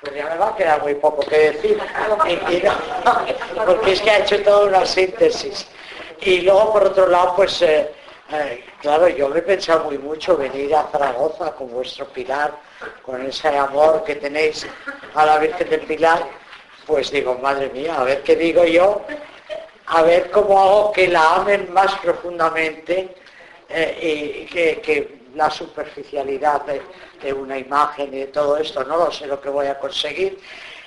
pues ya me va a quedar muy poco que decir. porque es que ha hecho toda una síntesis. Y luego, por otro lado, pues, eh, eh, claro, yo me he pensado muy mucho venir a Zaragoza con vuestro Pilar, con ese amor que tenéis a la Virgen del Pilar. Pues digo, madre mía, a ver qué digo yo, a ver cómo hago que la amen más profundamente eh, y que, la superficialidad de, una imagen y de todo esto, no lo sé lo que voy a conseguir.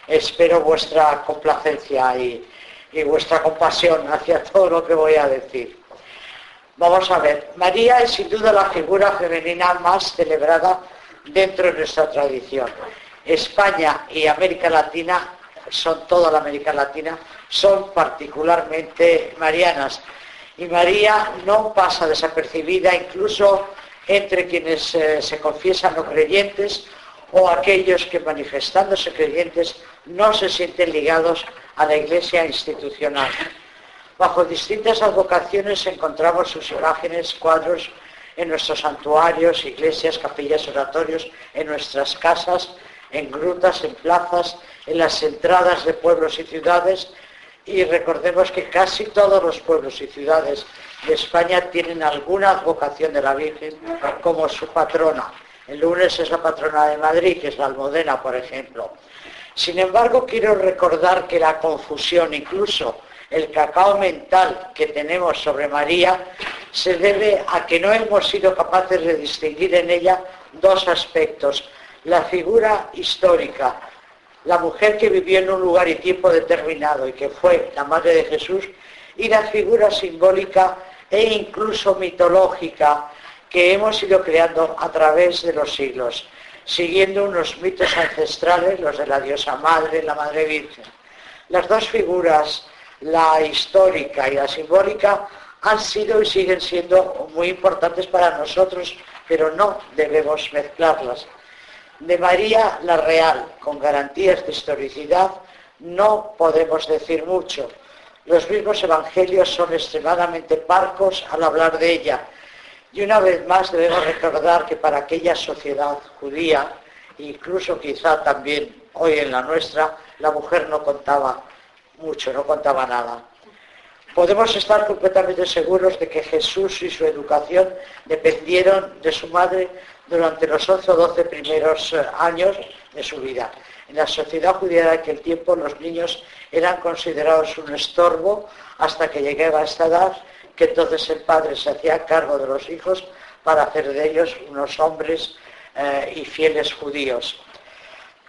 Espero vuestra complacencia y, y vuestra compasión hacia todo lo que voy a decir. Vamos a ver, María es sin duda la figura femenina más celebrada dentro de nuestra tradición. España y América Latina, son toda la América Latina, son particularmente marianas. Y María no pasa desapercibida incluso entre quienes eh, se confiesan no creyentes o aquellos que manifestándose creyentes no se sienten ligados a la iglesia institucional. Bajo distintas advocaciones encontramos sus imágenes, cuadros en nuestros santuarios, iglesias, capillas, oratorios, en nuestras casas, en grutas, en plazas, en las entradas de pueblos y ciudades. Y recordemos que casi todos los pueblos y ciudades de España tienen alguna advocación de la Virgen como su patrona. El lunes es la patrona de Madrid, que es la Almodena, por ejemplo. Sin embargo, quiero recordar que la confusión, incluso el cacao mental que tenemos sobre María, se debe a que no hemos sido capaces de distinguir en ella dos aspectos. La figura histórica, la mujer que vivió en un lugar y tiempo determinado y que fue la madre de Jesús, y la figura simbólica e incluso mitológica que hemos ido creando a través de los siglos siguiendo unos mitos ancestrales, los de la diosa madre, la madre virgen. Las dos figuras, la histórica y la simbólica, han sido y siguen siendo muy importantes para nosotros, pero no debemos mezclarlas. De María la real, con garantías de historicidad, no podemos decir mucho. Los mismos evangelios son extremadamente parcos al hablar de ella y una vez más debemos recordar que para aquella sociedad judía, incluso quizá también hoy en la nuestra, la mujer no contaba mucho, no contaba nada. Podemos estar completamente seguros de que Jesús y su educación dependieron de su madre durante los 11 o 12 primeros eh, años de su vida. En la sociedad judía de aquel tiempo los niños eran considerados un estorbo hasta que llegaba a esta edad que entonces el padre se hacía cargo de los hijos para hacer de ellos unos hombres eh, y fieles judíos.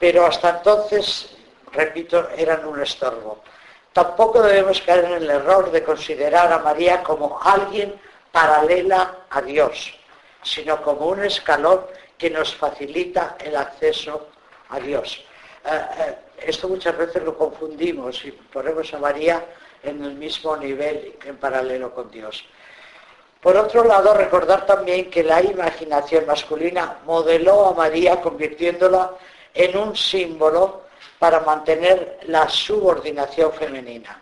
Pero hasta entonces, repito, eran un estorbo. Tampoco debemos caer en el error de considerar a María como alguien paralela a Dios, sino como un escalón que nos facilita el acceso a Dios. Eh, eh, esto muchas veces lo confundimos y ponemos a María en el mismo nivel en paralelo con Dios. Por otro lado, recordar también que la imaginación masculina modeló a María convirtiéndola en un símbolo para mantener la subordinación femenina.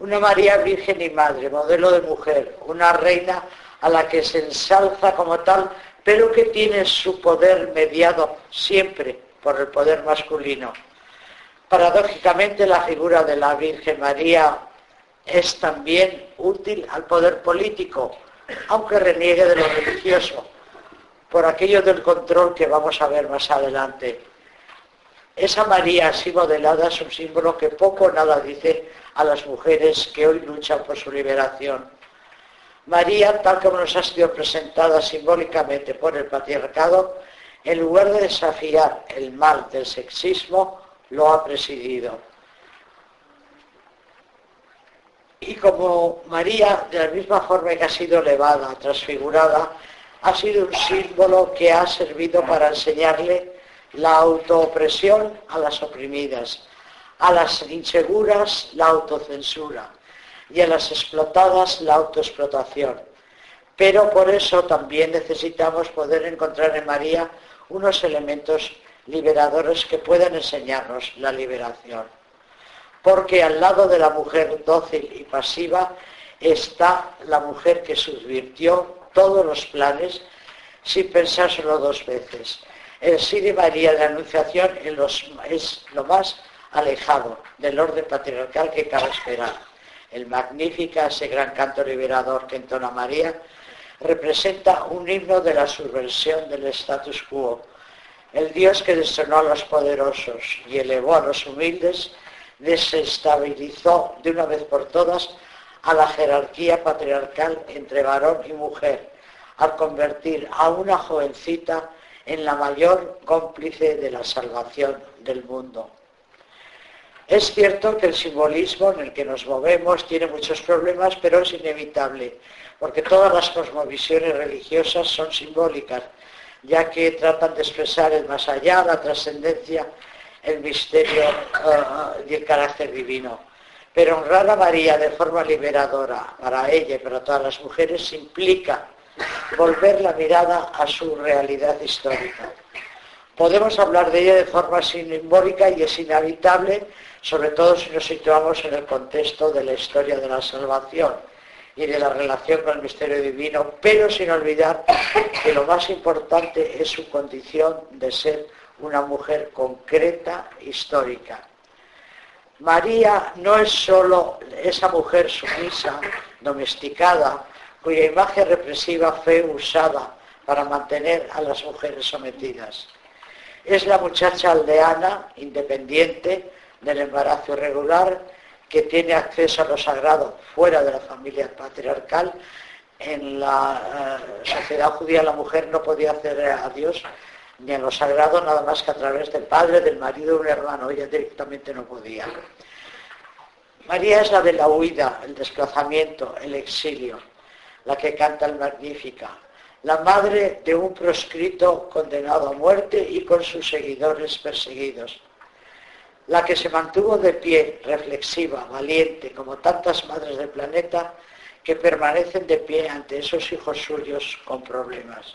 Una María Virgen y Madre, modelo de mujer, una reina a la que se ensalza como tal, pero que tiene su poder mediado siempre por el poder masculino. Paradójicamente la figura de la Virgen María es también útil al poder político, aunque reniegue de lo religioso, por aquello del control que vamos a ver más adelante. Esa María así modelada es un símbolo que poco o nada dice a las mujeres que hoy luchan por su liberación. María, tal como nos ha sido presentada simbólicamente por el patriarcado, en lugar de desafiar el mal del sexismo, lo ha presidido. Y como María, de la misma forma que ha sido elevada, transfigurada, ha sido un símbolo que ha servido para enseñarle la autoopresión a las oprimidas, a las inseguras la autocensura y a las explotadas la autoexplotación. Pero por eso también necesitamos poder encontrar en María unos elementos liberadores que puedan enseñarnos la liberación. Porque al lado de la mujer dócil y pasiva está la mujer que subvirtió todos los planes sin pensárselo dos veces. El sí de María de Anunciación es lo más alejado del orden patriarcal que cabe esperar. El Magnífica, ese gran canto liberador que entona María, representa un himno de la subversión del status quo. El Dios que destronó a los poderosos y elevó a los humildes, desestabilizó de una vez por todas a la jerarquía patriarcal entre varón y mujer, al convertir a una jovencita en la mayor cómplice de la salvación del mundo. Es cierto que el simbolismo en el que nos movemos tiene muchos problemas, pero es inevitable, porque todas las cosmovisiones religiosas son simbólicas, ya que tratan de expresar el más allá, la trascendencia, el misterio eh, y el carácter divino. Pero honrar a María de forma liberadora para ella y para todas las mujeres implica volver la mirada a su realidad histórica. Podemos hablar de ella de forma simbólica y es inevitable, sobre todo si nos situamos en el contexto de la historia de la salvación y de la relación con el misterio divino, pero sin olvidar que lo más importante es su condición de ser una mujer concreta, histórica. María no es sólo esa mujer sumisa, domesticada, cuya imagen represiva fue usada para mantener a las mujeres sometidas. Es la muchacha aldeana, independiente, del embarazo irregular, que tiene acceso a lo sagrado fuera de la familia patriarcal. En la eh, sociedad judía la mujer no podía acceder a Dios ni a lo sagrado nada más que a través del padre, del marido, un hermano. Ella directamente no podía. María es la de la huida, el desplazamiento, el exilio, la que canta el Magnífica, la madre de un proscrito condenado a muerte y con sus seguidores perseguidos, la que se mantuvo de pie, reflexiva, valiente, como tantas madres del planeta que permanecen de pie ante esos hijos suyos con problemas.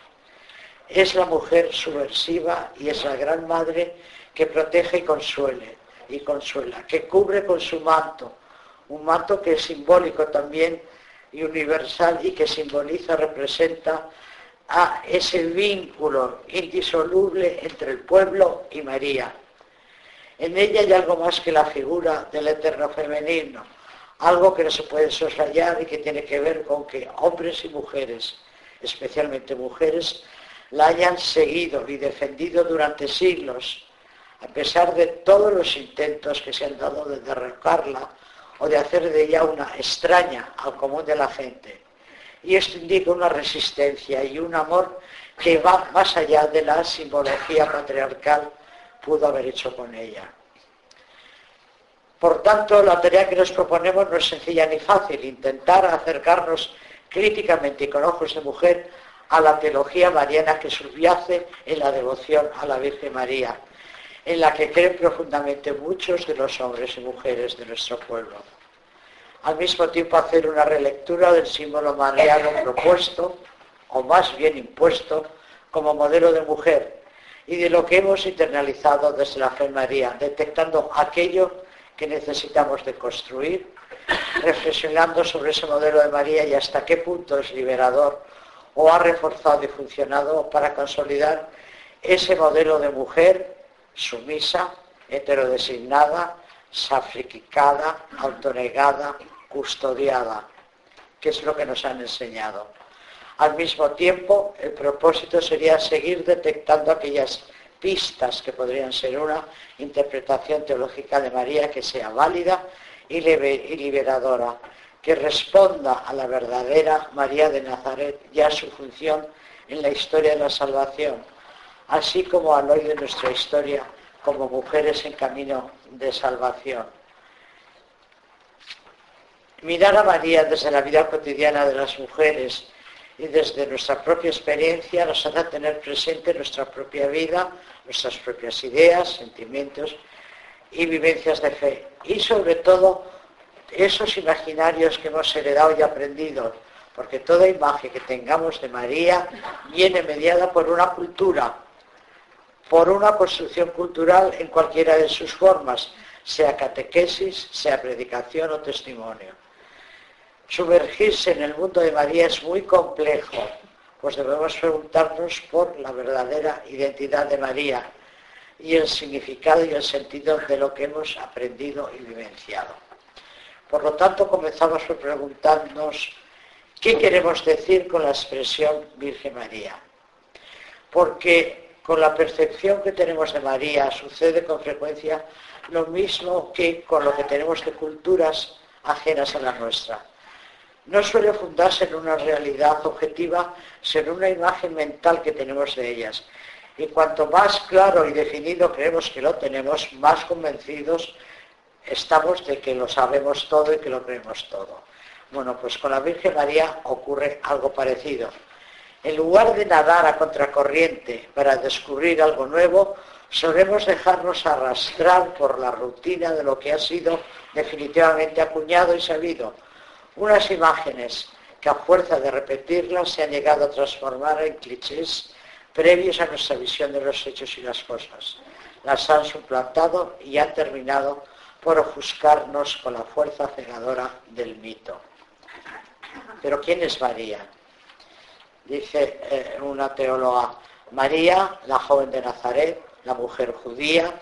Es la mujer subversiva y es la gran madre que protege y consuele y consuela, que cubre con su manto, un manto que es simbólico también y universal y que simboliza, representa a ese vínculo indisoluble entre el pueblo y María. En ella hay algo más que la figura del eterno femenino, algo que no se puede soslayar y que tiene que ver con que hombres y mujeres, especialmente mujeres, la hayan seguido y defendido durante siglos, a pesar de todos los intentos que se han dado de derrocarla o de hacer de ella una extraña al común de la gente. Y esto indica una resistencia y un amor que va más allá de la simbología patriarcal pudo haber hecho con ella. Por tanto, la tarea que nos proponemos no es sencilla ni fácil, intentar acercarnos críticamente y con ojos de mujer a la teología mariana que subyace en la devoción a la Virgen María, en la que creen profundamente muchos de los hombres y mujeres de nuestro pueblo. Al mismo tiempo hacer una relectura del símbolo mariano propuesto, o más bien impuesto, como modelo de mujer, y de lo que hemos internalizado desde la fe María, detectando aquello que necesitamos de construir, reflexionando sobre ese modelo de María y hasta qué punto es liberador o ha reforzado y funcionado para consolidar ese modelo de mujer sumisa, heterodesignada, sacrificada, autonegada, custodiada, que es lo que nos han enseñado. Al mismo tiempo, el propósito sería seguir detectando aquellas pistas que podrían ser una interpretación teológica de María que sea válida y liberadora, que responda a la verdadera María de Nazaret y a su función en la historia de la salvación, así como al hoy de nuestra historia como mujeres en camino de salvación. Mirar a María desde la vida cotidiana de las mujeres y desde nuestra propia experiencia nos hace tener presente nuestra propia vida, nuestras propias ideas, sentimientos y vivencias de fe. Y sobre todo esos imaginarios que hemos heredado y aprendido, porque toda imagen que tengamos de María viene mediada por una cultura, por una construcción cultural en cualquiera de sus formas, sea catequesis, sea predicación o testimonio. Sumergirse en el mundo de María es muy complejo, pues debemos preguntarnos por la verdadera identidad de María y el significado y el sentido de lo que hemos aprendido y vivenciado. Por lo tanto, comenzamos por preguntarnos qué queremos decir con la expresión Virgen María. Porque con la percepción que tenemos de María sucede con frecuencia lo mismo que con lo que tenemos de culturas ajenas a la nuestra. No suele fundarse en una realidad objetiva, sino en una imagen mental que tenemos de ellas. Y cuanto más claro y definido creemos que lo tenemos, más convencidos estamos de que lo sabemos todo y que lo creemos todo. Bueno, pues con la Virgen María ocurre algo parecido. En lugar de nadar a contracorriente para descubrir algo nuevo, solemos dejarnos arrastrar por la rutina de lo que ha sido definitivamente acuñado y sabido. Unas imágenes que a fuerza de repetirlas se han llegado a transformar en clichés previos a nuestra visión de los hechos y las cosas. Las han suplantado y han terminado por ofuscarnos con la fuerza cegadora del mito. Pero ¿quién es María? Dice eh, una teóloga, María, la joven de Nazaret, la mujer judía,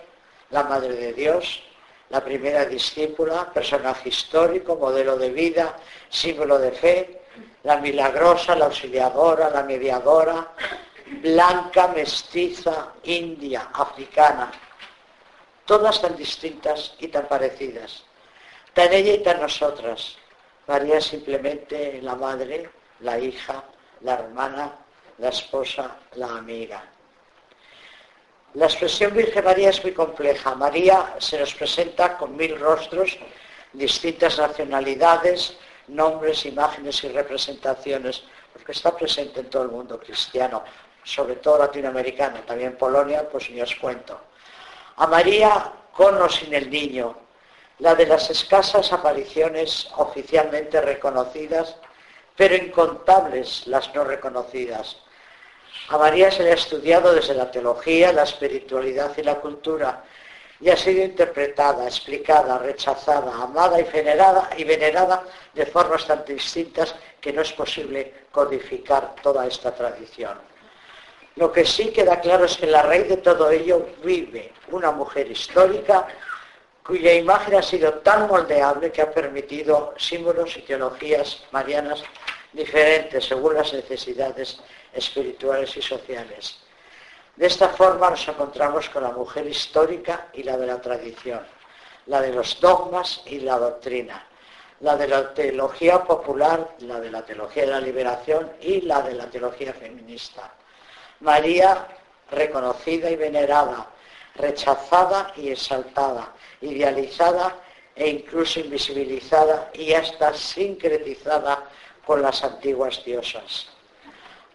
la madre de Dios, la primera discípula, personaje histórico, modelo de vida, símbolo de fe, la milagrosa, la auxiliadora, la mediadora, blanca, mestiza, india, africana, todas tan distintas y tan parecidas, tan ella y tan nosotras. María simplemente la madre, la hija, la hermana, la esposa, la amiga. La expresión Virgen María es muy compleja. María se nos presenta con mil rostros, distintas nacionalidades, nombres, imágenes y representaciones, porque está presente en todo el mundo cristiano, sobre todo latinoamericano, también Polonia, pues ni os cuento. A María con o sin el niño, la de las escasas apariciones oficialmente reconocidas, pero incontables las no reconocidas a María se le ha estudiado desde la teología, la espiritualidad y la cultura y ha sido interpretada, explicada, rechazada, amada y venerada, y venerada de formas tan distintas que no es posible codificar toda esta tradición. Lo que sí queda claro es que la raíz de todo ello vive una mujer histórica cuya imagen ha sido tan moldeable que ha permitido símbolos y teologías marianas diferentes según las necesidades espirituales y sociales. De esta forma nos encontramos con la mujer histórica y la de la tradición, la de los dogmas y la doctrina, la de la teología popular, la de la teología de la liberación y la de la teología feminista. María reconocida y venerada, rechazada y exaltada, idealizada e incluso invisibilizada y hasta sincretizada con las antiguas diosas.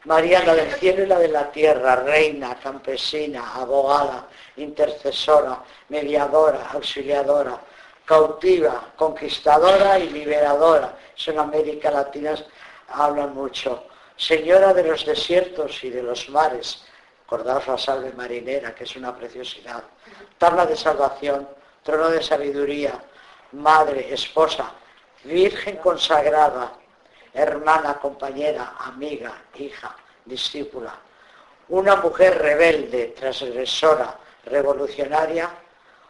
María, la del cielo y la de la tierra, reina, campesina, abogada, intercesora, mediadora, auxiliadora, cautiva, conquistadora y liberadora. Eso en América Latina hablan mucho. Señora de los desiertos y de los mares. Acordaos la salve marinera, que es una preciosidad. Tabla de salvación, trono de sabiduría, madre, esposa, virgen consagrada, hermana, compañera, amiga, hija, discípula. Una mujer rebelde, transgresora, revolucionaria,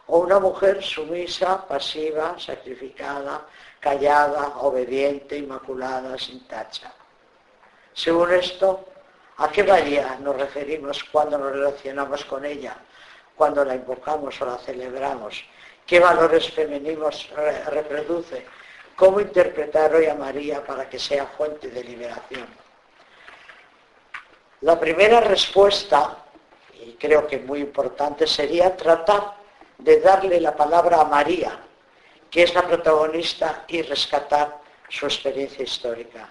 o una mujer sumisa, pasiva, sacrificada, callada, obediente, inmaculada, sin tacha. Según esto, ¿a qué María nos referimos cuando nos relacionamos con ella, cuando la invocamos o la celebramos? ¿Qué valores femeninos reproduce? ¿Cómo interpretar hoy a María para que sea fuente de liberación? La primera respuesta, y creo que muy importante, sería tratar de darle la palabra a María, que es la protagonista, y rescatar su experiencia histórica.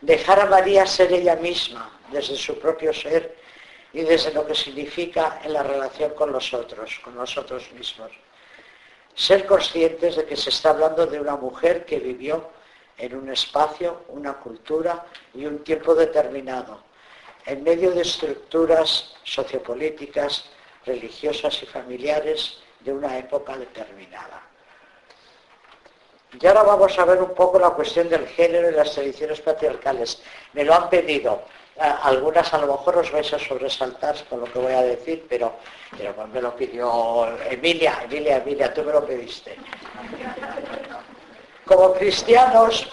Dejar a María ser ella misma, desde su propio ser y desde lo que significa en la relación con los otros, con nosotros mismos ser conscientes de que se está hablando de una mujer que vivió en un espacio, una cultura y un tiempo determinado, en medio de estructuras sociopolíticas, religiosas y familiares de una época determinada. Y ahora vamos a ver un poco la cuestión del género y las tradiciones patriarcales. Me lo han pedido. Algunas a lo mejor os vais a sobresaltar con lo que voy a decir, pero, pero me lo pidió Emilia, Emilia, Emilia, tú me lo pediste. Como cristianos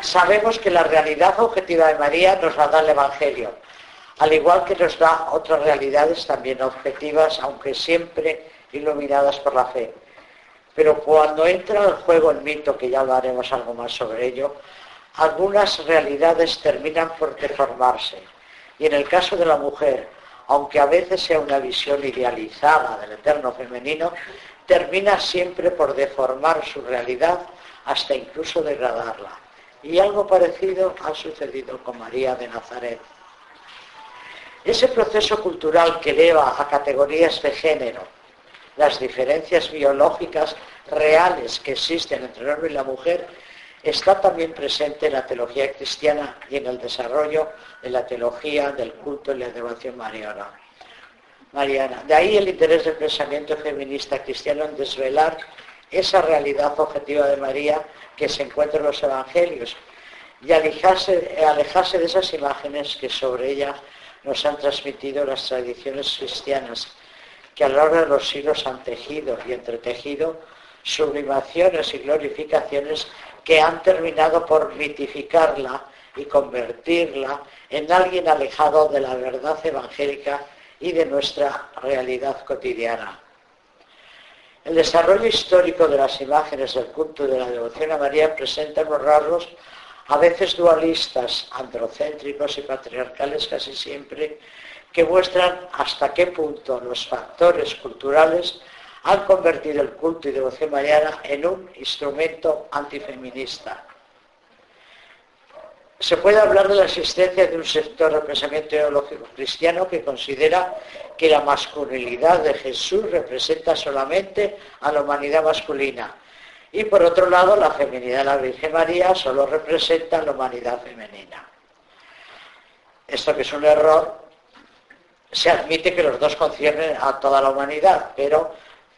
sabemos que la realidad objetiva de María nos la da el Evangelio, al igual que nos da otras realidades también objetivas, aunque siempre iluminadas por la fe. Pero cuando entra en juego el mito, que ya hablaremos algo más sobre ello, algunas realidades terminan por deformarse. Y en el caso de la mujer, aunque a veces sea una visión idealizada del eterno femenino, termina siempre por deformar su realidad hasta incluso degradarla. Y algo parecido ha sucedido con María de Nazaret. Ese proceso cultural que eleva a categorías de género las diferencias biológicas reales que existen entre el hombre y la mujer está también presente en la teología cristiana y en el desarrollo de la teología del culto y la devoción mariana. mariana. De ahí el interés del pensamiento feminista cristiano en desvelar esa realidad objetiva de María que se encuentra en los evangelios y alejarse, alejarse de esas imágenes que sobre ella nos han transmitido las tradiciones cristianas, que a lo largo de los siglos han tejido y entretejido sublimaciones y glorificaciones que han terminado por mitificarla y convertirla en alguien alejado de la verdad evangélica y de nuestra realidad cotidiana. El desarrollo histórico de las imágenes del culto de la devoción a María presenta unos rasgos a veces dualistas, androcéntricos y patriarcales casi siempre, que muestran hasta qué punto los factores culturales han convertido el culto y devoción mariana en un instrumento antifeminista. Se puede hablar de la existencia de un sector del pensamiento teológico cristiano que considera que la masculinidad de Jesús representa solamente a la humanidad masculina y por otro lado la feminidad de la Virgen María solo representa a la humanidad femenina. Esto que es un error, se admite que los dos conciernen a toda la humanidad, pero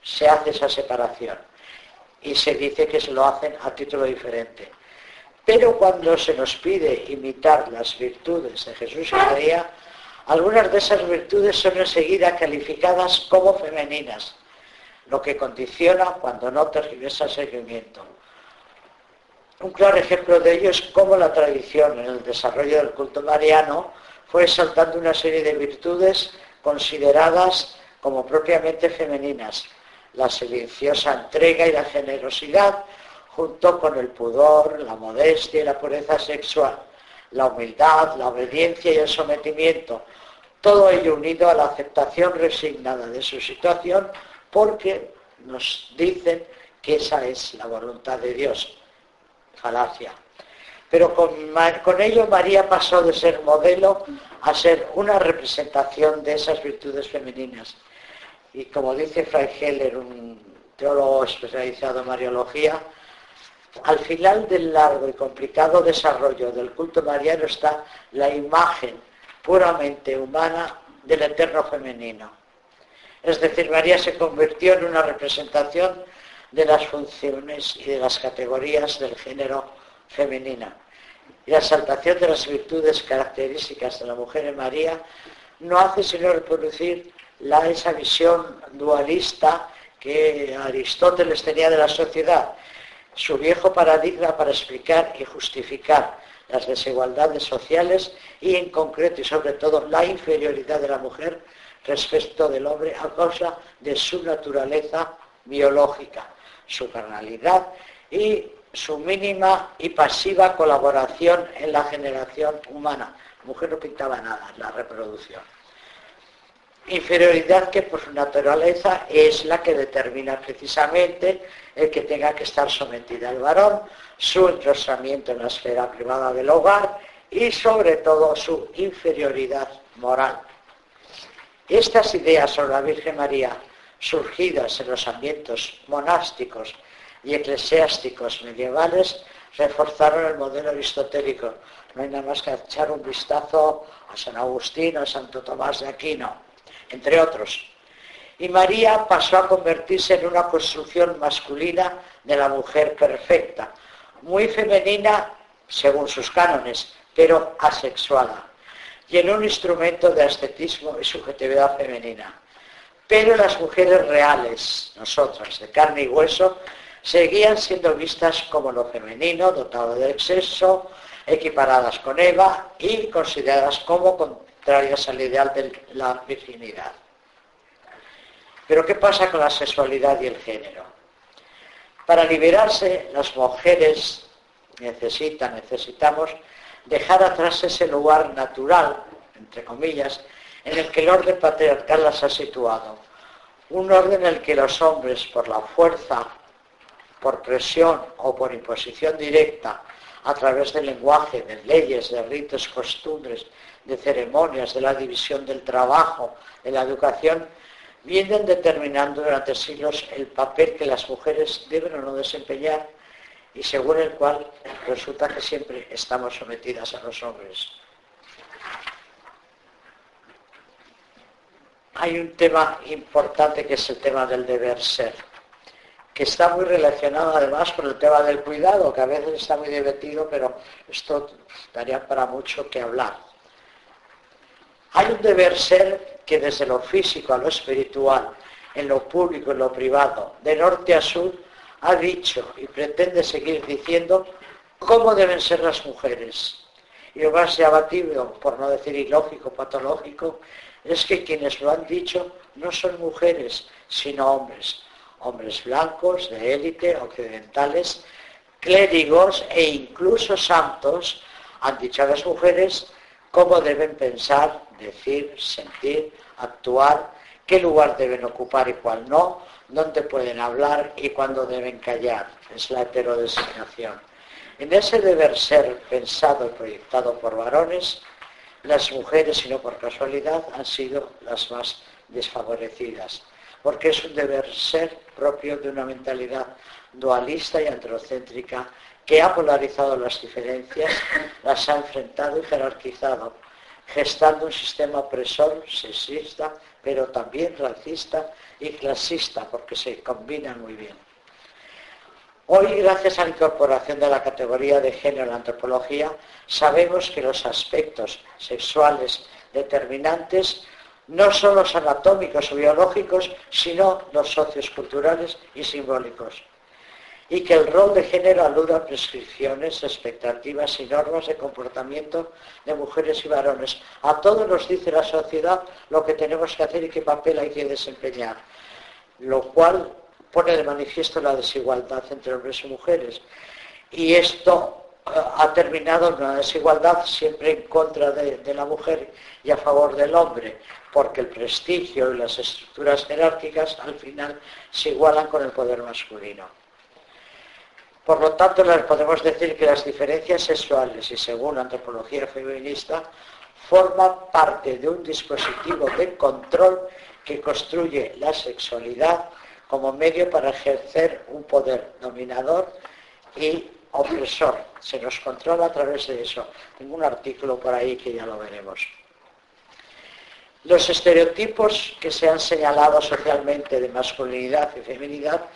se hace esa separación y se dice que se lo hacen a título diferente. Pero cuando se nos pide imitar las virtudes de Jesús y María, algunas de esas virtudes son enseguida calificadas como femeninas, lo que condiciona cuando no tergiversa el seguimiento. Un claro ejemplo de ello es cómo la tradición en el desarrollo del culto mariano fue exaltando una serie de virtudes consideradas como propiamente femeninas, la silenciosa entrega y la generosidad, junto con el pudor, la modestia y la pureza sexual, la humildad, la obediencia y el sometimiento, todo ello unido a la aceptación resignada de su situación, porque nos dicen que esa es la voluntad de Dios. Falacia. Pero con, con ello María pasó de ser modelo a ser una representación de esas virtudes femeninas y como dice Frank Heller, un teólogo especializado en Mariología, al final del largo y complicado desarrollo del culto mariano está la imagen puramente humana del eterno femenino. Es decir, María se convirtió en una representación de las funciones y de las categorías del género femenina. Y la exaltación de las virtudes características de la mujer en María no hace sino reproducir la, esa visión dualista que Aristóteles tenía de la sociedad, su viejo paradigma para explicar y justificar las desigualdades sociales y en concreto y sobre todo la inferioridad de la mujer respecto del hombre a causa de su naturaleza biológica, su carnalidad y su mínima y pasiva colaboración en la generación humana. La mujer no pintaba nada la reproducción inferioridad que por su naturaleza es la que determina precisamente el que tenga que estar sometida al varón, su entrostramiento en la esfera privada del hogar y sobre todo su inferioridad moral. Estas ideas sobre la Virgen María, surgidas en los ambientes monásticos y eclesiásticos medievales, reforzaron el modelo aristotélico. No hay nada más que echar un vistazo a San Agustín, a Santo Tomás de Aquino entre otros. Y María pasó a convertirse en una construcción masculina de la mujer perfecta, muy femenina según sus cánones, pero asexuada. y en un instrumento de ascetismo y subjetividad femenina. Pero las mujeres reales, nosotras, de carne y hueso, seguían siendo vistas como lo femenino, dotado de exceso, equiparadas con Eva y consideradas como contrarias al ideal de la virginidad. Pero ¿qué pasa con la sexualidad y el género? Para liberarse, las mujeres necesitan, necesitamos dejar atrás ese lugar natural, entre comillas, en el que el orden patriarcal las ha situado. Un orden en el que los hombres, por la fuerza, por presión o por imposición directa, a través del lenguaje, de leyes, de ritos, costumbres, de ceremonias, de la división del trabajo, de la educación, vienen determinando durante siglos el papel que las mujeres deben o no desempeñar y según el cual resulta que siempre estamos sometidas a los hombres. Hay un tema importante que es el tema del deber ser, que está muy relacionado además con el tema del cuidado, que a veces está muy divertido, pero esto daría para mucho que hablar. Hay un deber ser que desde lo físico a lo espiritual, en lo público, en lo privado, de norte a sur, ha dicho y pretende seguir diciendo cómo deben ser las mujeres. Y lo más llamativo, por no decir ilógico, patológico, es que quienes lo han dicho no son mujeres, sino hombres. Hombres blancos, de élite, occidentales, clérigos e incluso santos han dicho a las mujeres cómo deben pensar, decir, sentir, actuar, qué lugar deben ocupar y cuál no, dónde pueden hablar y cuándo deben callar. Es la heterodesignación. En ese deber ser pensado y proyectado por varones, las mujeres, y no por casualidad, han sido las más desfavorecidas, porque es un deber ser propio de una mentalidad dualista y androcéntrica que ha polarizado las diferencias, las ha enfrentado y jerarquizado, gestando un sistema opresor, sexista, pero también racista y clasista, porque se combinan muy bien. Hoy, gracias a la incorporación de la categoría de género en la antropología, sabemos que los aspectos sexuales determinantes no son los anatómicos o biológicos, sino los socios culturales y simbólicos y que el rol de género alude a prescripciones, expectativas y normas de comportamiento de mujeres y varones. A todos nos dice la sociedad lo que tenemos que hacer y qué papel hay que desempeñar, lo cual pone de manifiesto la desigualdad entre hombres y mujeres. Y esto eh, ha terminado en una desigualdad siempre en contra de, de la mujer y a favor del hombre, porque el prestigio y las estructuras jerárquicas al final se igualan con el poder masculino. Por lo tanto, les podemos decir que las diferencias sexuales y según la antropología feminista forman parte de un dispositivo de control que construye la sexualidad como medio para ejercer un poder dominador y opresor. Se nos controla a través de eso. Tengo un artículo por ahí que ya lo veremos. Los estereotipos que se han señalado socialmente de masculinidad y feminidad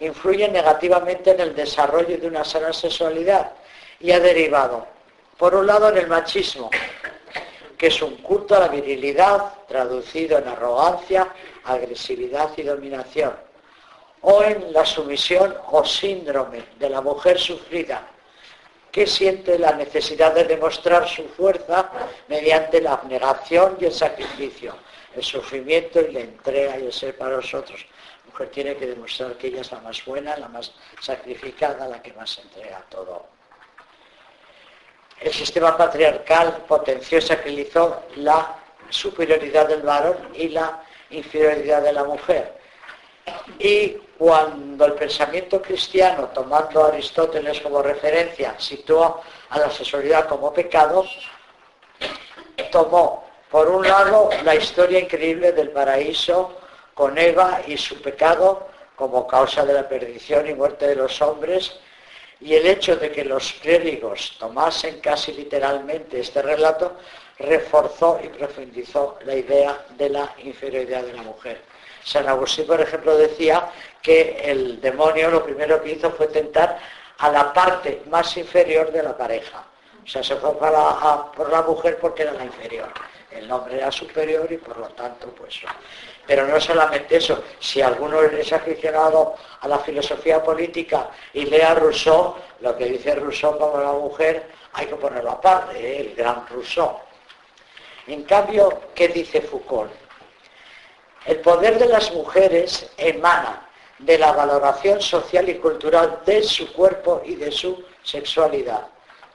influyen negativamente en el desarrollo de una sana sexualidad y ha derivado, por un lado, en el machismo, que es un culto a la virilidad traducido en arrogancia, agresividad y dominación, o en la sumisión o síndrome de la mujer sufrida, que siente la necesidad de demostrar su fuerza mediante la abnegación y el sacrificio, el sufrimiento y la entrega y el ser para los otros, tiene que demostrar que ella es la más buena, la más sacrificada, la que más entrega todo. El sistema patriarcal potenció y sacralizó la superioridad del varón y la inferioridad de la mujer. Y cuando el pensamiento cristiano, tomando a Aristóteles como referencia, situó a la sexualidad como pecado, tomó, por un lado, la historia increíble del paraíso con Eva y su pecado como causa de la perdición y muerte de los hombres, y el hecho de que los clérigos tomasen casi literalmente este relato reforzó y profundizó la idea de la inferioridad de la mujer. San Agustín, por ejemplo, decía que el demonio lo primero que hizo fue tentar a la parte más inferior de la pareja, O sea, se fue por la mujer porque era la inferior. El nombre era superior y por lo tanto, pues... Pero no solamente eso, si alguno es aficionado a la filosofía política y lea Rousseau, lo que dice Rousseau como la mujer, hay que ponerlo aparte, ¿eh? el gran Rousseau. En cambio, ¿qué dice Foucault? El poder de las mujeres emana de la valoración social y cultural de su cuerpo y de su sexualidad.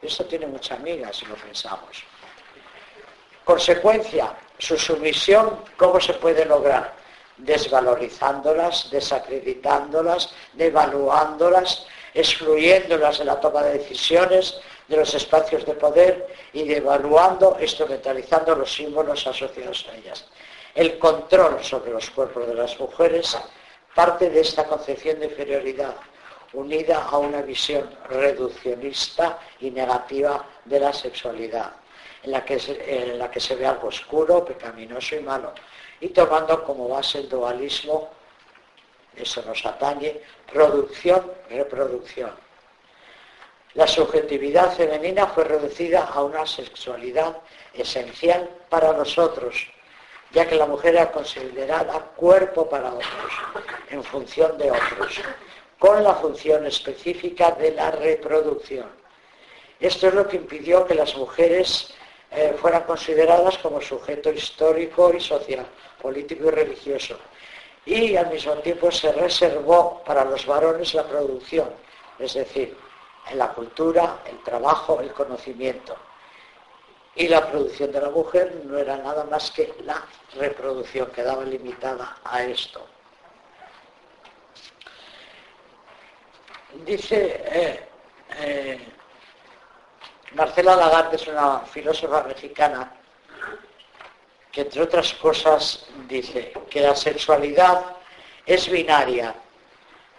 Esto tiene mucha amiga si lo pensamos. Consecuencia, su sumisión, ¿cómo se puede lograr? Desvalorizándolas, desacreditándolas, devaluándolas, excluyéndolas de la toma de decisiones, de los espacios de poder y devaluando, instrumentalizando los símbolos asociados a ellas. El control sobre los cuerpos de las mujeres parte de esta concepción de inferioridad, unida a una visión reduccionista y negativa de la sexualidad, en la, que se, en la que se ve algo oscuro, pecaminoso y malo, y tomando como base el dualismo, eso nos atañe, producción, reproducción. La subjetividad femenina fue reducida a una sexualidad esencial para nosotros, ya que la mujer era considerada cuerpo para otros, en función de otros, con la función específica de la reproducción. Esto es lo que impidió que las mujeres eh, fueran consideradas como sujeto histórico y social, político y religioso. Y al mismo tiempo se reservó para los varones la producción, es decir, la cultura, el trabajo, el conocimiento. Y la producción de la mujer no era nada más que la reproducción, quedaba limitada a esto. Dice eh, eh, Marcela Lagarde, es una filósofa mexicana, que entre otras cosas dice que la sexualidad es binaria,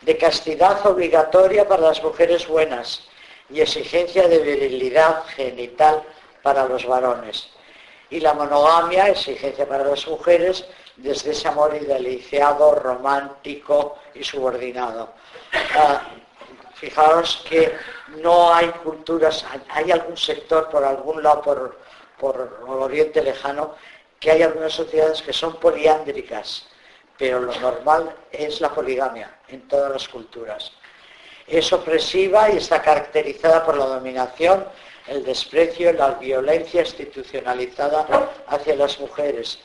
de castidad obligatoria para las mujeres buenas y exigencia de virilidad genital para los varones. Y la monogamia, exigencia para las mujeres, desde ese amor idealizado, romántico y subordinado. Ah, fijaos que no hay culturas, hay algún sector por algún lado, por, por el Oriente Lejano, que hay algunas sociedades que son poliándricas, pero lo normal es la poligamia en todas las culturas. Es opresiva y está caracterizada por la dominación, el desprecio la violencia institucionalizada hacia las mujeres.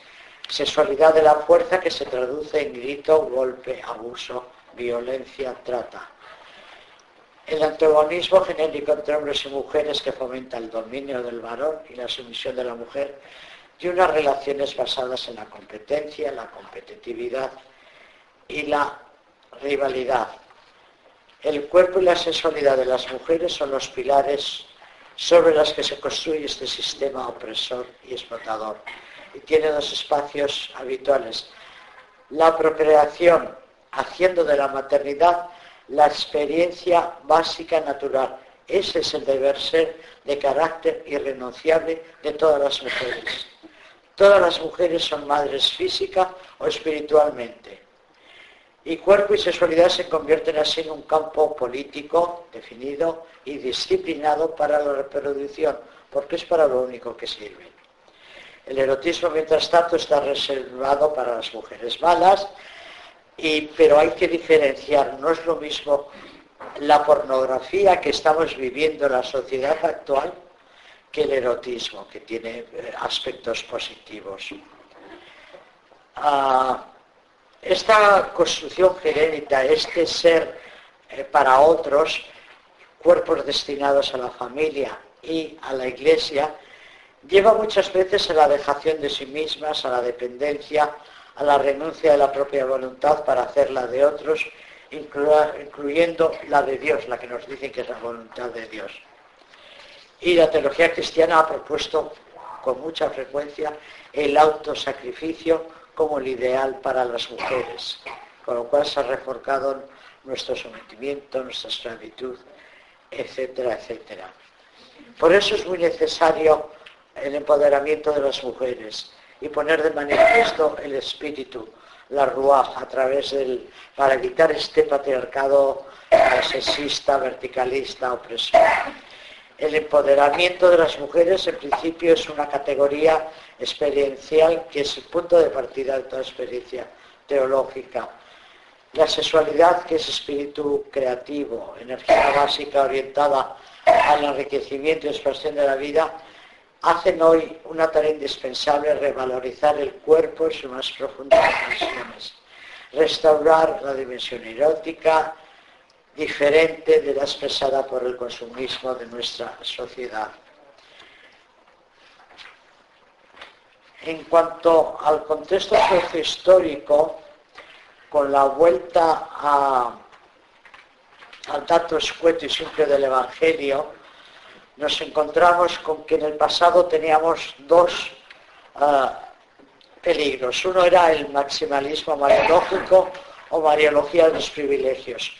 Sexualidad de la fuerza que se traduce en grito, golpe, abuso, violencia, trata. El antagonismo genérico entre hombres y mujeres que fomenta el dominio del varón y la sumisión de la mujer y unas relaciones basadas en la competencia, la competitividad y la rivalidad. El cuerpo y la sexualidad de las mujeres son los pilares sobre los que se construye este sistema opresor y explotador. Y tiene dos espacios habituales. La procreación, haciendo de la maternidad la experiencia básica natural. Ese es el deber ser de carácter irrenunciable de todas las mujeres. Todas las mujeres son madres física o espiritualmente. Y cuerpo y sexualidad se convierten así en un campo político definido y disciplinado para la reproducción, porque es para lo único que sirve. El erotismo, mientras tanto, está reservado para las mujeres malas pero hay que diferenciar, no es lo mismo la pornografía que estamos viviendo en la sociedad actual que el erotismo, que tiene eh, aspectos positivos. Ah, esta construcción genérica, este ser eh, para otros, cuerpos destinados a la familia y a la iglesia, lleva muchas veces a la dejación de sí mismas, a la dependencia, a la renuncia de la propia voluntad para hacer la de otros, incluyendo la de Dios, la que nos dicen que es la voluntad de Dios. Y la teología cristiana ha propuesto con mucha frecuencia el autosacrificio como el ideal para las mujeres, con lo cual se ha reforzado nuestro sometimiento, nuestra esclavitud, etcétera, etcétera. Por eso es muy necesario el empoderamiento de las mujeres, y poner de manifiesto el espíritu, la ruaj, a través del, para evitar este patriarcado sexista, verticalista, opresor. El empoderamiento de las mujeres en principio es una categoría experiencial que es el punto de partida de toda experiencia teológica. La sexualidad, que es espíritu creativo, energía básica orientada al enriquecimiento y expansión de la vida, hacen hoy una tarea indispensable revalorizar el cuerpo en sus más profundas dimensiones, restaurar la dimensión erótica, diferente de la expresada por el consumismo de nuestra sociedad. En cuanto al contexto sociohistórico, con la vuelta al dato escueto y simple del Evangelio, nos encontramos con que en el pasado teníamos dos ah, peligros. Uno era el maximalismo mariológico o mariología de los privilegios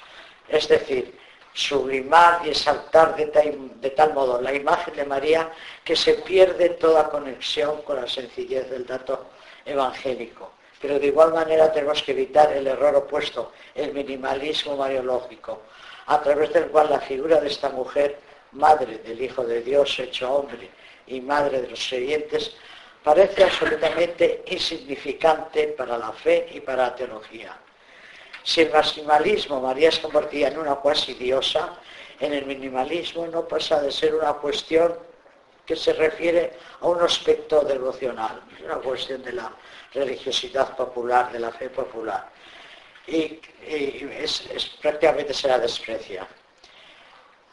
es decir, sublimar y exaltar de tal, modo la imagen de María que se pierde toda conexión con la sencillez del dato evangélico. Pero de igual manera tenemos que evitar el error opuesto, el minimalismo mariológico, a través del cual la figura de esta mujer, madre del Hijo de Dios hecho hombre y madre de los creyentes, parece absolutamente insignificante para la fe y para la teología. Si el maximalismo María se convertía en una cuasi diosa, en el minimalismo no pasa de ser una cuestión que se refiere a un aspecto devocional, es una cuestión de la religiosidad popular, de la fe popular. Y, prácticamente se la desprecia.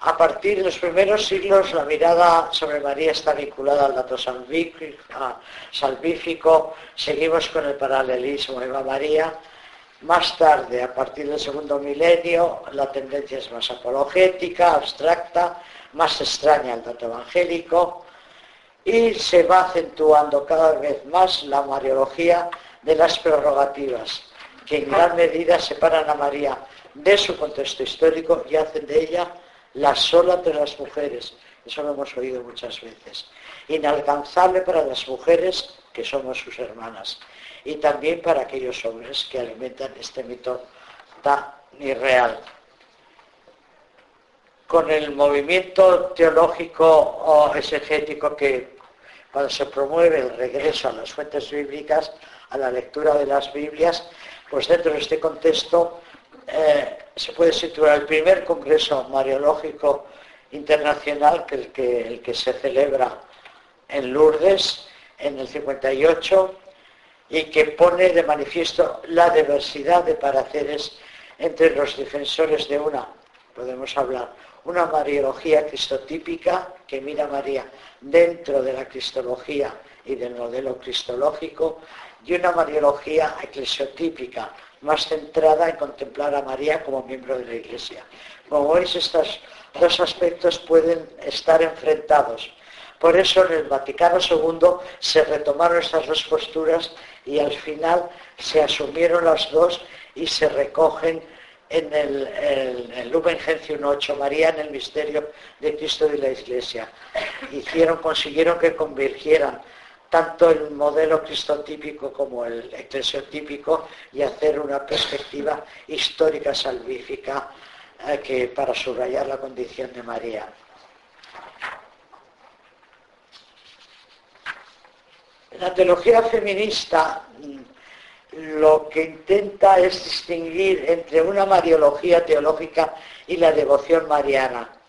A partir de los primeros siglos la mirada sobre María está vinculada al dato salvífico, seguimos con el paralelismo Eva María, más tarde, a partir del segundo milenio, la tendencia es más apologética, abstracta, más extraña al dato evangélico y se va acentuando cada vez más la mariología de las prerrogativas, que en gran medida separan a María de su contexto histórico y hacen de ella la sola entre las mujeres. Eso lo hemos oído muchas veces. Inalcanzable para las mujeres que somos sus hermanas y también para aquellos hombres que alimentan este mito tan irreal. Con el movimiento teológico o exegético que cuando se promueve el regreso a las fuentes bíblicas, a la lectura de las Biblias, pues dentro de este contexto eh, se puede situar el primer Congreso Mariológico Internacional, que el, que el que se celebra en Lourdes en el 58, y que pone de manifiesto la diversidad de pareceres entre los defensores de una, podemos hablar, una mariología cristotípica que mira a María dentro de la cristología y del modelo cristológico y una mariología eclesiotípica más centrada en contemplar a María como miembro de la Iglesia. Como veis, estos dos aspectos pueden estar enfrentados. Por eso en el Vaticano II se retomaron estas dos posturas y al final se asumieron las dos y se recogen en el, Lumen Gentium 8, María en el misterio de Cristo y la Iglesia. Hicieron, consiguieron que convirgieran tanto el modelo cristotípico como el eclesiotípico y hacer una perspectiva histórica salvífica eh, que para subrayar la condición de María. La teología feminista mm, lo que intenta es distinguir entre una mariología teológica y la devoción mariana.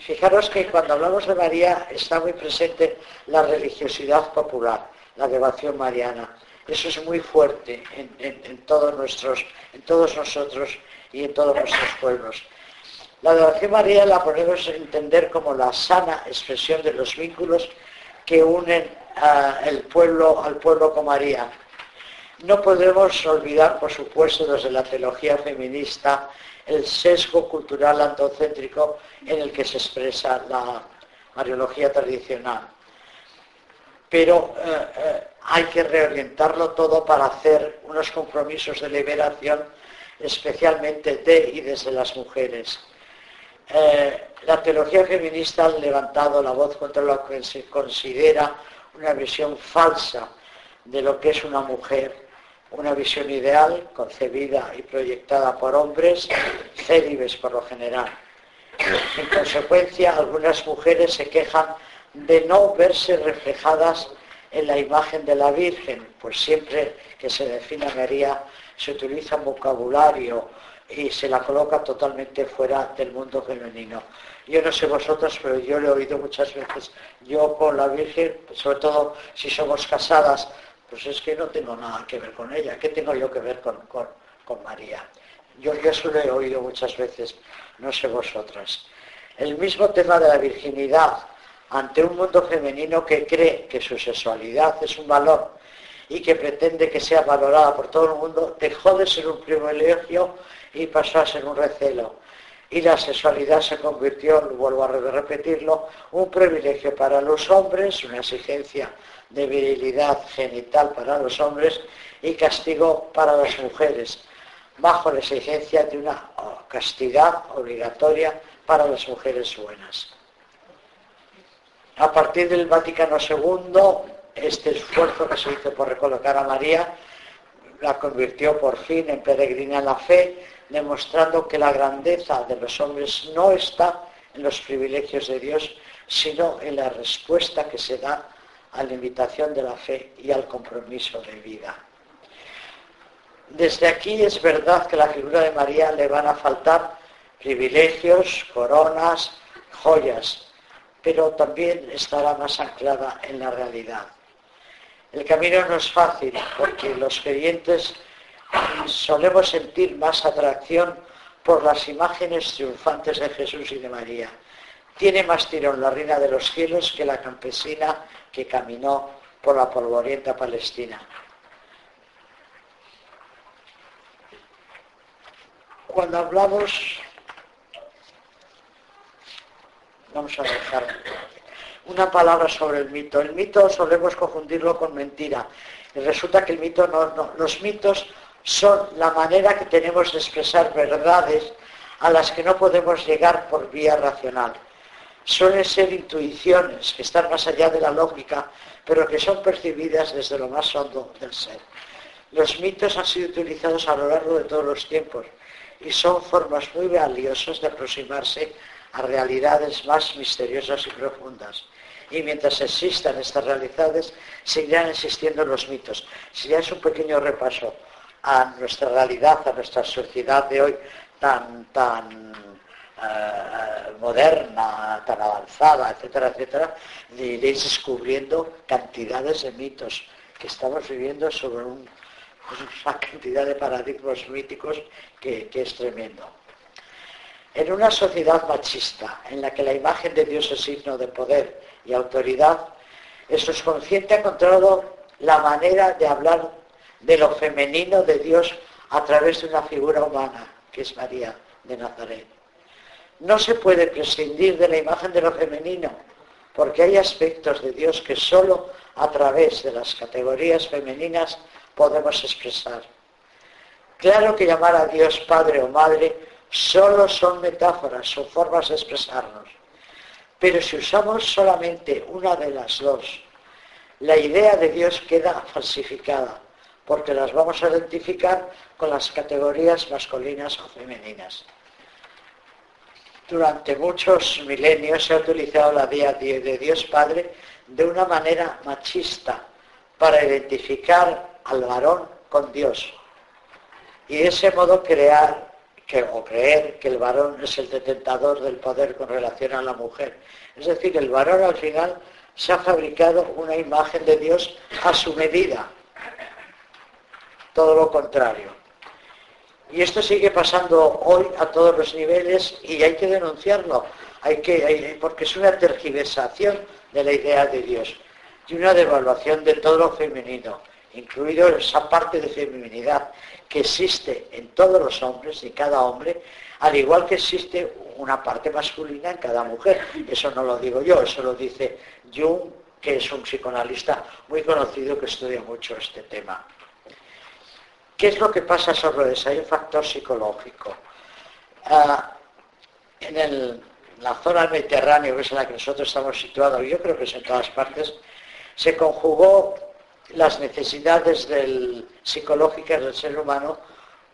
Fijaros que cuando hablamos de María está muy presente la religiosidad popular, la devoción mariana. Eso es muy fuerte en, todos, nuestros, en todos nosotros y en todos nuestros pueblos. La devoción mariana la podemos entender como la sana expresión de los vínculos que unen el pueblo, al pueblo con María. No podemos olvidar, por supuesto, desde la teología feminista, el sesgo cultural antocéntrico en el que se expresa la mariología tradicional. Pero eh, eh, hay que reorientarlo todo para hacer unos compromisos de liberación, especialmente de y desde las mujeres. Eh, la teología feminista ha levantado la voz contra lo que se considera una visión falsa de lo que es una mujer, una visión ideal concebida y proyectada por hombres, célibes por lo general. En consecuencia, algunas mujeres se quejan de no verse reflejadas en la imagen de la Virgen, pues siempre que se define a María se utiliza vocabulario y se la coloca totalmente fuera del mundo femenino. Yo no sé vosotras, pero yo le he oído muchas veces, yo con la Virgen, sobre todo si somos casadas, pues es que no tengo nada que ver con ella, ¿qué tengo yo que ver con, con, María? Yo, yo eso lo he oído muchas veces, no sé vosotras. El mismo tema de la virginidad ante un mundo femenino que cree que su sexualidad es un valor y que pretende que sea valorada por todo el mundo, dejó de ser un privilegio y pasó a ser un recelo. Y la sexualidad se convirtió, vuelvo a repetirlo, un privilegio para los hombres, una exigencia de virilidad genital para los hombres y castigo para las mujeres, bajo la exigencia de una castidad obligatoria para las mujeres buenas. A partir del Vaticano II, este esfuerzo que se hizo por recolocar a María la convirtió por fin en peregrina en la fe, demostrando que la grandeza de los hombres no está en los privilegios de Dios, sino en la respuesta que se da a la invitación de la fe y al compromiso de vida. Desde aquí es verdad que la figura de María le van a faltar privilegios, coronas, joyas, pero también estará más anclada en la realidad. El camino no es fácil porque los creyentes solemos sentir más atracción por las imágenes triunfantes de Jesús y de María. Tiene más tirón la reina de los cielos que la campesina que caminó por la polvorienta Palestina. Cuando hablamos, vamos a dejar una palabra sobre el mito. El mito solemos confundirlo con mentira. Y resulta que el mito no, los mitos son la manera que tenemos de expresar verdades a las que no podemos llegar por vía racional. Suelen ser intuiciones que están más allá de la lógica, pero que son percibidas desde lo más hondo del ser. Los mitos han sido utilizados a lo largo de todos los tiempos y son formas muy valiosas de aproximarse a realidades más misteriosas y profundas. Y mientras existan estas realidades, seguirán existiendo los mitos. Si ya es un pequeño repaso a nuestra realidad, a nuestra sociedad de hoy tan, tan eh, moderna, tan avanzada, etcétera, etcétera, iréis descubriendo cantidades de mitos que estamos viviendo sobre una cantidad de paradigmas míticos que es tremendo. En una sociedad machista, en la que la imagen de Dios es signo de poder y autoridad, el subconsciente ha encontrado la manera de hablar de lo femenino de Dios a través de una figura humana, que es María de Nazaret. No se puede prescindir de la imagen de lo femenino, porque hay aspectos de Dios que sólo a través de las categorías femeninas podemos expresar. Claro que llamar a Dios Padre o Madre solo son metáforas, son formas de expresarnos. Pero si usamos solamente una de las dos, la idea de Dios queda falsificada, porque las vamos a identificar con las categorías masculinas o femeninas. Durante muchos milenios se ha utilizado la idea de Dios Padre de una manera machista para identificar al varón con Dios y de ese modo crear o creer que el varón es el detentador del poder con relación a la mujer. Es decir, el varón al final se ha fabricado una imagen de Dios a su medida. Todo lo contrario. Y esto sigue pasando hoy a todos los niveles y hay que denunciarlo, hay que, porque es una tergiversación de la idea de Dios y una devaluación de todo lo femenino, incluido esa parte de feminidad que existe en todos los hombres, y cada hombre, al igual que existe una parte masculina en cada mujer. Eso no lo digo yo, eso lo dice Jung, que es un psicoanalista muy conocido que estudia mucho este tema. ¿Qué es lo que pasa sobre eso? Hay un factor psicológico. Ah, en la zona del Mediterráneo, que es en la que nosotros estamos situados, yo creo que es en todas partes, se conjugó las necesidades psicológicas del ser humano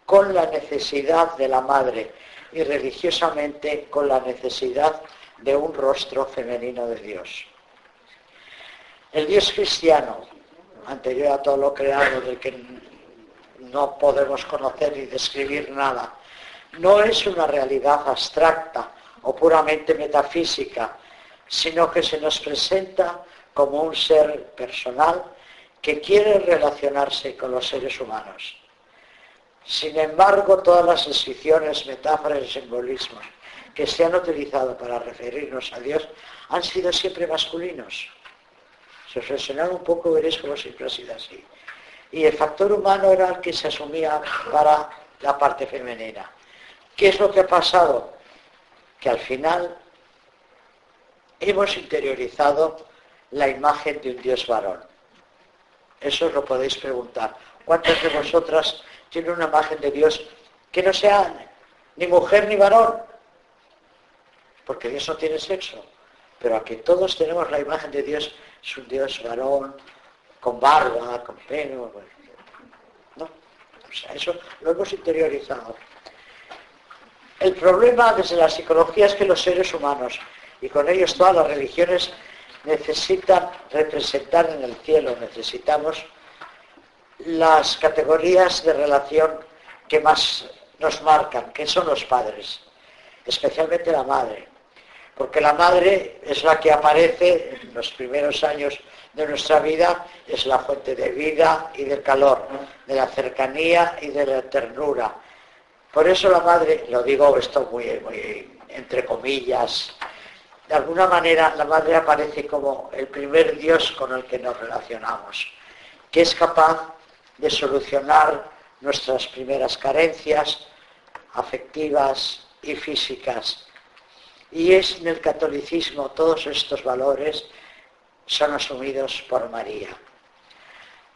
con la necesidad de la madre y religiosamente con la necesidad de un rostro femenino de Dios. El Dios cristiano, anterior a todo lo creado, del que no podemos conocer ni describir nada, no es una realidad abstracta o puramente metafísica, sino que se nos presenta como un ser personal que quiere relacionarse con los seres humanos. Sin embargo, todas las descripciones, metáforas y simbolismos que se han utilizado para referirnos a Dios han sido siempre masculinos. Si os reflexionáis un poco veréis cómo siempre ha sido así. Y el factor humano era el que se asumía para la parte femenina. ¿Qué es lo que ha pasado? Que al final hemos interiorizado la imagen de un Dios varón. Eso os lo podéis preguntar. ¿Cuántas de vosotras tienen una imagen de Dios que no sea ni mujer ni varón? Porque Dios no tiene sexo. Pero aquí todos tenemos la imagen de Dios, es un Dios varón, con barba, con pelo. No. O sea, eso lo hemos interiorizado. El problema desde la psicología es que los seres humanos, y con ellos todas las religiones, necesitan representar en el cielo, necesitamos las categorías de relación que más nos marcan, que son los padres, especialmente la madre, porque la madre es la que aparece en los primeros años de nuestra vida, es la fuente de vida y del calor, de la cercanía y de la ternura. Por eso la madre, lo digo esto muy, muy entre comillas, de alguna manera la madre aparece como el primer Dios con el que nos relacionamos, que es capaz de solucionar nuestras primeras carencias afectivas y físicas. Y es en el catolicismo todos estos valores son asumidos por María.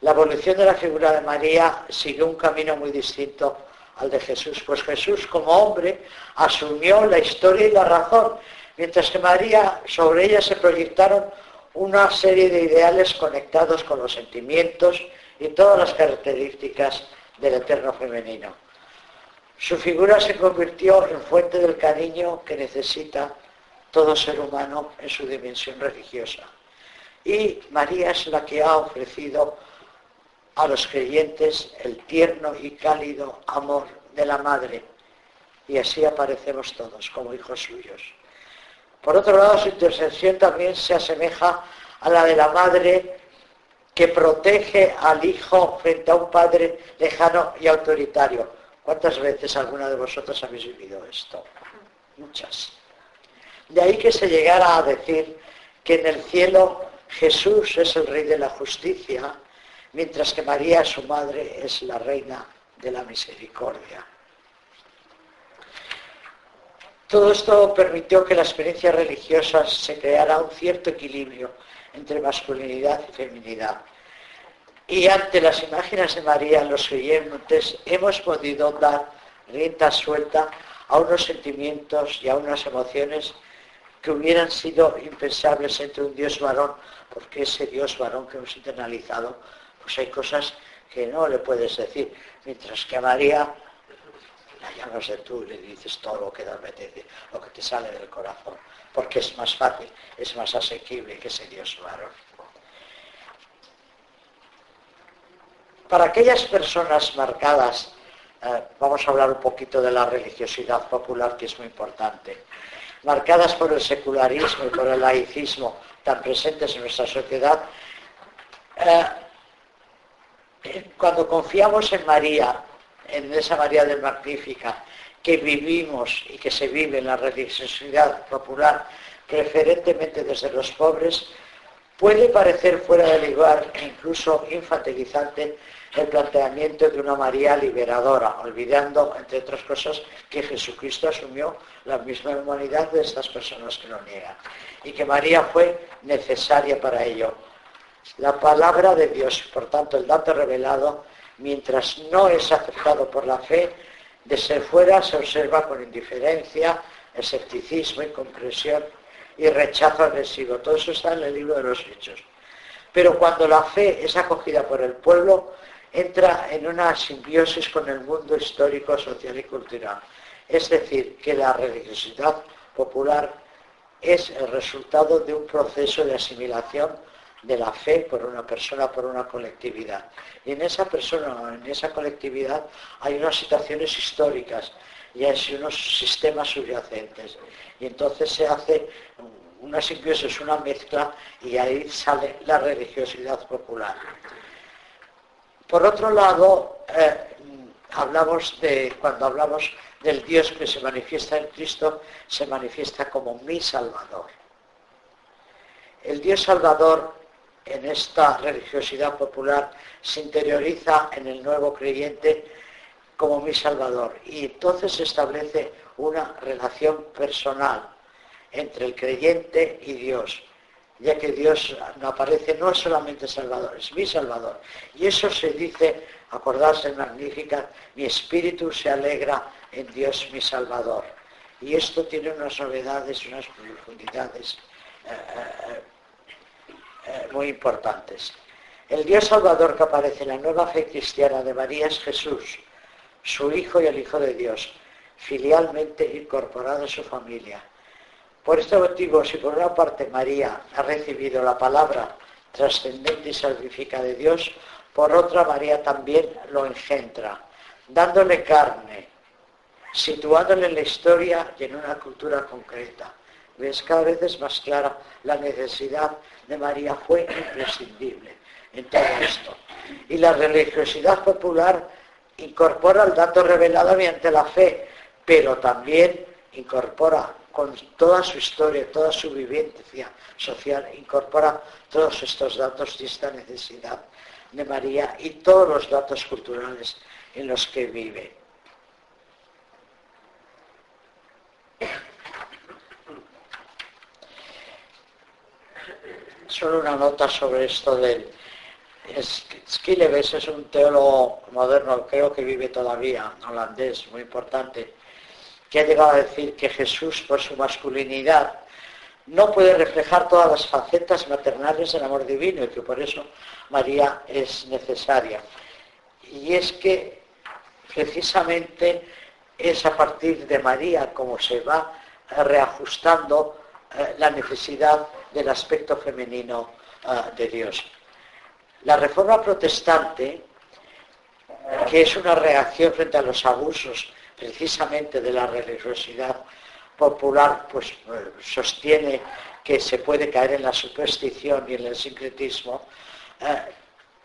La evolución de la figura de María sigue un camino muy distinto al de Jesús, pues Jesús como hombre asumió la historia y la razón mientras que María, sobre ella se proyectaron una serie de ideales conectados con los sentimientos y todas las características del eterno femenino. Su figura se convirtió en fuente del cariño que necesita todo ser humano en su dimensión religiosa. Y María es la que ha ofrecido a los creyentes el tierno y cálido amor de la Madre. Y así aparecemos todos como hijos suyos. Por otro lado, su intercesión también se asemeja a la de la madre que protege al hijo frente a un padre lejano y autoritario. ¿Cuántas veces alguna de vosotros habéis vivido esto? Muchas. De ahí que se llegara a decir que en el cielo Jesús es el rey de la justicia, mientras que María, su madre, es la reina de la misericordia. Todo esto permitió que la experiencia religiosa se creara un cierto equilibrio entre masculinidad y feminidad. Y ante las imágenes de María, los creyentes hemos podido dar rienda suelta a unos sentimientos y a unas emociones que hubieran sido impensables entre un Dios varón, porque ese Dios varón que hemos internalizado, pues hay cosas que no le puedes decir, mientras que a María la llamas de tú le dices todo lo que te apetece, lo que te sale del corazón, porque es más fácil, es más asequible que ese Dios varón. Para aquellas personas marcadas, eh, vamos a hablar un poquito de la religiosidad popular, que es muy importante, marcadas por el secularismo y por el laicismo tan presentes en nuestra sociedad, eh, cuando confiamos en María en esa María del Magnífica que vivimos y que se vive en la religiosidad popular, preferentemente desde los pobres, puede parecer fuera de lugar e incluso infantilizante el planteamiento de una María liberadora, olvidando, entre otras cosas, que Jesucristo asumió la misma humanidad de estas personas que lo niegan y que María fue necesaria para ello. La palabra de Dios, por tanto, el dato revelado, mientras no es aceptado por la fe, de ser fuera se observa con indiferencia, escepticismo, incomprensión y rechazo agresivo. Todo eso está en el libro de los Hechos. Pero cuando la fe es acogida por el pueblo, entra en una simbiosis con el mundo histórico, social y cultural. Es decir, que la religiosidad popular es el resultado de un proceso de asimilación de la fe por una persona, por una colectividad. Y en esa persona, en esa colectividad, hay unas situaciones históricas y hay unos sistemas subyacentes. Y entonces se hace una simbiosis, una mezcla, y ahí sale la religiosidad popular. Por otro lado, eh, hablamos de, cuando hablamos del Dios que se manifiesta en Cristo, se manifiesta como mi Salvador. El Dios Salvador en esta religiosidad popular se interioriza en el nuevo creyente como mi Salvador y entonces se establece una relación personal entre el creyente y Dios, ya que Dios no aparece, no es solamente Salvador, es mi Salvador. Y eso se dice, acordarse magnífica, mi espíritu se alegra en Dios mi Salvador. Y esto tiene unas novedades, unas profundidades eh, eh, eh, muy importantes. El Dios Salvador que aparece en la nueva fe cristiana de María es Jesús, su Hijo y el Hijo de Dios, filialmente incorporado a su familia. Por este motivo, si por una parte María ha recibido la palabra trascendente y salvífica de Dios, por otra María también lo engendra, dándole carne, situándole en la historia y en una cultura concreta. Ves, cada vez es más clara la necesidad de María, fue imprescindible en todo esto. Y la religiosidad popular incorpora el dato revelado mediante la fe, pero también incorpora con toda su historia, toda su vivencia social, incorpora todos estos datos y esta necesidad de María y todos los datos culturales en los que vive. Solo una nota sobre esto del... Skilleves es un teólogo moderno, creo que vive todavía, holandés, muy importante, que ha llegado a decir que Jesús, por su masculinidad, no puede reflejar todas las facetas maternales del amor divino y que por eso María es necesaria. Y es que precisamente es a partir de María como se va reajustando eh, la necesidad del aspecto femenino eh, de Dios. La reforma protestante, que es una reacción frente a los abusos precisamente de la religiosidad popular, pues eh, sostiene que se puede caer en la superstición y en el sincretismo.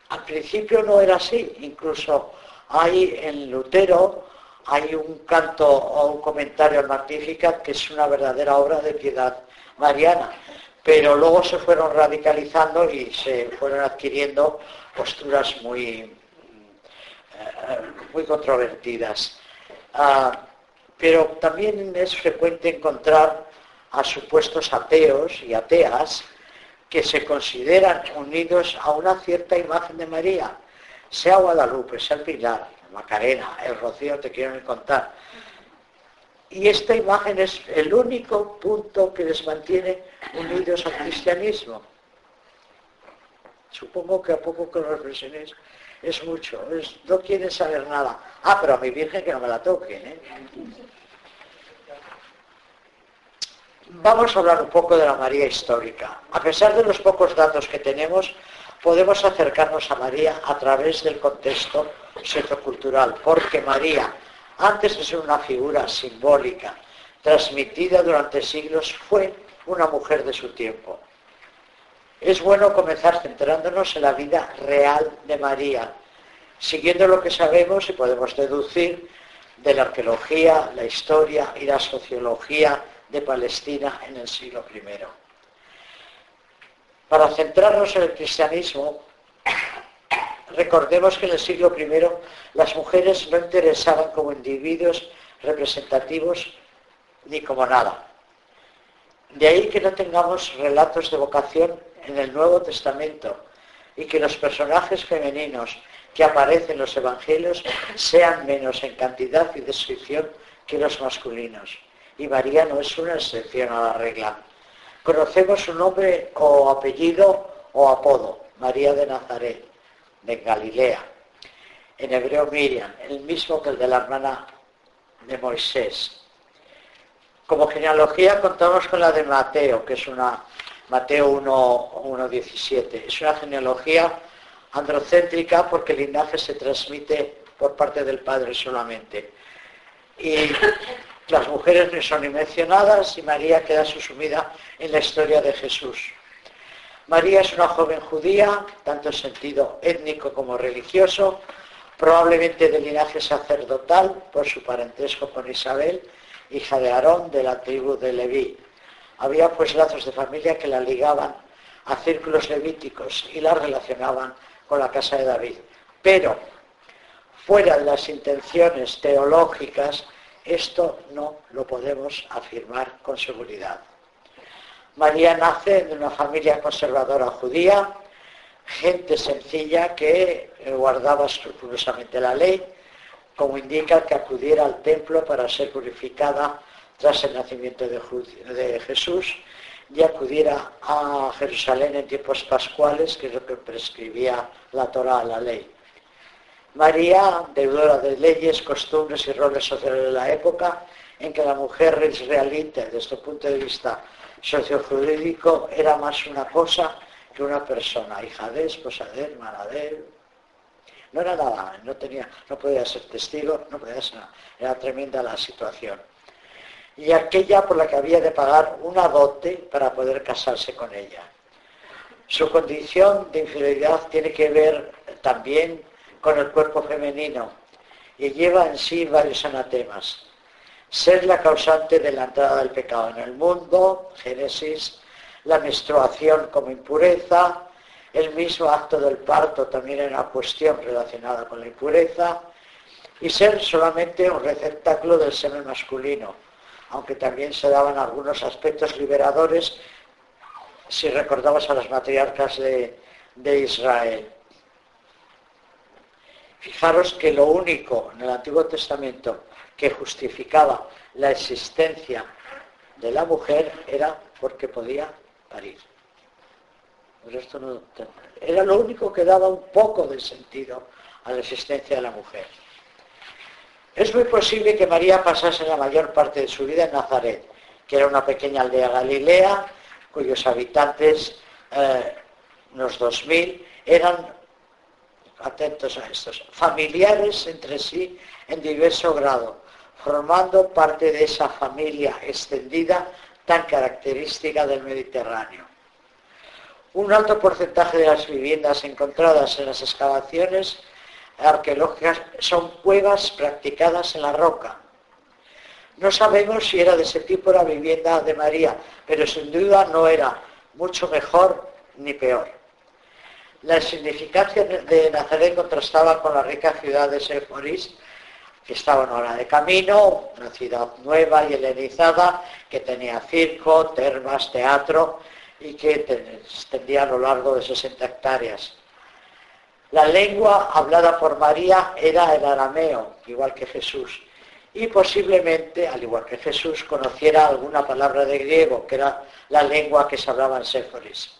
al principio no era así, incluso hay en Lutero hay un canto o un comentario al Magnificat que es una verdadera obra de piedad mariana, pero luego se fueron radicalizando y se fueron adquiriendo posturas muy, eh, muy controvertidas. Ah, pero también es frecuente encontrar a supuestos ateos y ateas que se consideran unidos a una cierta imagen de María, sea Guadalupe, sea el Pilar, Macarena, el Rocío, te quiero contar. Y esta imagen es el único punto que les mantiene unidos al cristianismo. Supongo que a poco que lo reflexionéis es mucho. no quieren saber nada. Ah, pero a mi Virgen que no me la toquen. ¿eh? Vamos a hablar un poco de la María histórica. A pesar de los pocos datos que tenemos, podemos acercarnos a María a través del contexto sociocultural, porque María antes de ser una figura simbólica, transmitida durante siglos, fue una mujer de su tiempo. Es bueno comenzar centrándonos en la vida real de María, siguiendo lo que sabemos y podemos deducir de la arqueología, la historia y la sociología de Palestina en el siglo I. Para centrarnos en el cristianismo, Recordemos que en el siglo I las mujeres no interesaban como individuos representativos ni como nada. De ahí que no tengamos relatos de vocación en el Nuevo Testamento y que los personajes femeninos que aparecen en los evangelios sean menos en cantidad y descripción que los masculinos. Y María no es una excepción a la regla. Conocemos su nombre o apellido o apodo, María de Nazaret de Galilea. en hebreo Miriam, el mismo que el de la hermana de Moisés. Como genealogía contamos con la de Mateo, que es una Mateo 1.17. es una genealogía androcéntrica porque el linaje se transmite por parte del padre solamente. Y las mujeres no son ni mencionadas y María queda susumida en la historia de Jesús. María es una joven judía, tanto en sentido étnico como religioso, probablemente de linaje sacerdotal por su parentesco con Isabel, hija de Aarón de la tribu de Leví. Había pues lazos de familia que la ligaban a círculos levíticos y la relacionaban con la casa de David. Pero fuera de las intenciones teológicas, esto no lo podemos afirmar con seguridad. María nace de una familia conservadora judía, gente sencilla que guardaba escrupulosamente la ley, como indica que acudiera al templo para ser purificada tras el nacimiento de, Jesús y acudiera a Jerusalén en tiempos pascuales, que es lo que prescribía la Torah, la ley. María, deudora de leyes, costumbres y roles sociales de la época, en que la mujer israelita, desde este punto de vista sociojurídico, era más una cosa que una persona, hija de, esposa de, hermana de él. No era nada, no, tenía, no podía ser testigo, no podía ser nada. Era tremenda la situación. Y aquella por la que había de pagar una dote para poder casarse con ella. Su condición de infidelidad tiene que ver también con el cuerpo femenino y lleva en sí varios anatemas. Ser la causante de la entrada del pecado en el mundo, Génesis, la menstruación como impureza, el mismo acto del parto también era una cuestión relacionada con la impureza, y ser solamente un receptáculo del semen masculino, aunque también se daban algunos aspectos liberadores si recordamos a las matriarcas de, Israel. Fijaros que lo único en el Antiguo Testamento que justificaba la existencia de la mujer era porque podía era lo único que daba un poco de sentido a la existencia de la mujer. Es muy posible que María pasase la mayor parte de su vida en Nazaret, que era una pequeña aldea galilea, cuyos habitantes, eh, unos 2.000, eran, atentos a estos, familiares entre sí en diverso grado, formando parte de esa familia extendida tan característica del Mediterráneo. Un alto porcentaje de las viviendas encontradas en las excavaciones arqueológicas son cuevas practicadas en la roca. No sabemos si era de ese tipo la vivienda de María, pero sin duda no era mucho mejor ni peor. La significancia de Nazaret contrastaba con la rica ciudad de Seforis, que estaba en hora de camino, una ciudad nueva y helenizada, que tenía circo, termas, teatro y que extendía a lo largo de 60 hectáreas. La lengua hablada por María era el arameo, igual que Jesús, y posiblemente, al igual que Jesús, conociera alguna palabra de griego, que era la lengua que se hablaba en Séforis.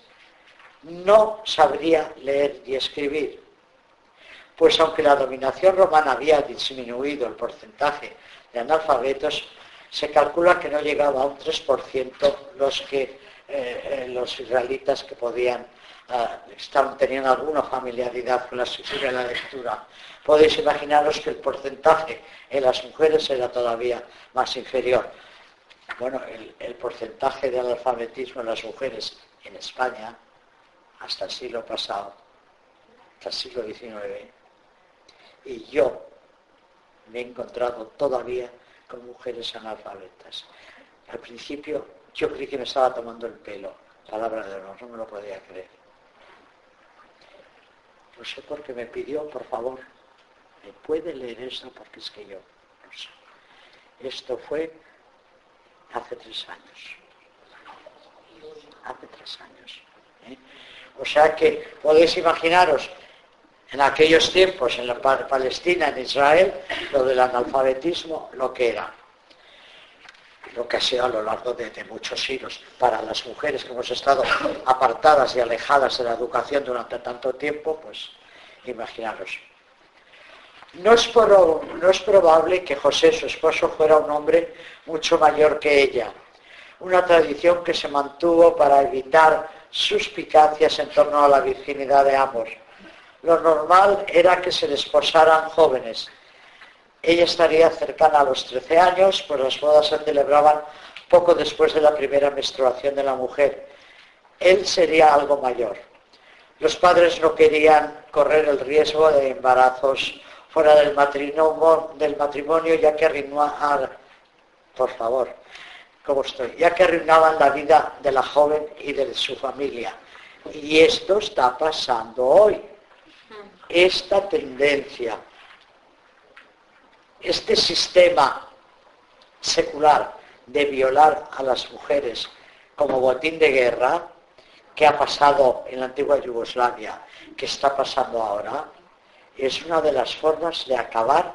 No sabría leer y escribir, pues aunque la dominación romana había disminuido el porcentaje de analfabetos, se calcula que no llegaba a un 3% los que eh, eh, los israelitas que podían uh, tenían alguna familiaridad con la escritura la lectura. Podéis imaginaros que el porcentaje en las mujeres era todavía más inferior. Bueno, el, el porcentaje de analfabetismo en las mujeres en España hasta el siglo pasado, hasta el siglo XIX, y yo me he encontrado todavía con mujeres analfabetas. Al principio yo creí que me estaba tomando el pelo, palabra de honor, no me lo podía creer. No sé por qué me pidió, por favor, ¿me puede leer eso? Porque es que yo no sé. Esto fue hace tres años. Hace tres años. ¿eh? O sea que podéis imaginaros en aquellos tiempos, en la Palestina, en Israel, lo del analfabetismo, lo que era, lo que ha sido a lo largo de, muchos siglos. Para las mujeres que hemos estado apartadas y alejadas de la educación durante tanto tiempo, pues imaginaros. No es, no es probable que José, su esposo, fuera un hombre mucho mayor que ella, una tradición que se mantuvo para evitar suspicacias en torno a la virginidad de ambos. Lo normal era que se desposaran jóvenes. Ella estaría cercana a los 13 años, pues las bodas se celebraban poco después de la primera menstruación de la mujer. Él sería algo mayor. Los padres no querían correr el riesgo de embarazos fuera del matrimonio, del matrimonio ya que arruinaban, por favor, ¿cómo estoy? Ya que arruinaban la vida de la joven y de su familia. Y esto está pasando hoy. Esta tendencia, este sistema secular de violar a las mujeres como botín de guerra, que ha pasado en la antigua Yugoslavia, que está pasando ahora, es una de las formas de acabar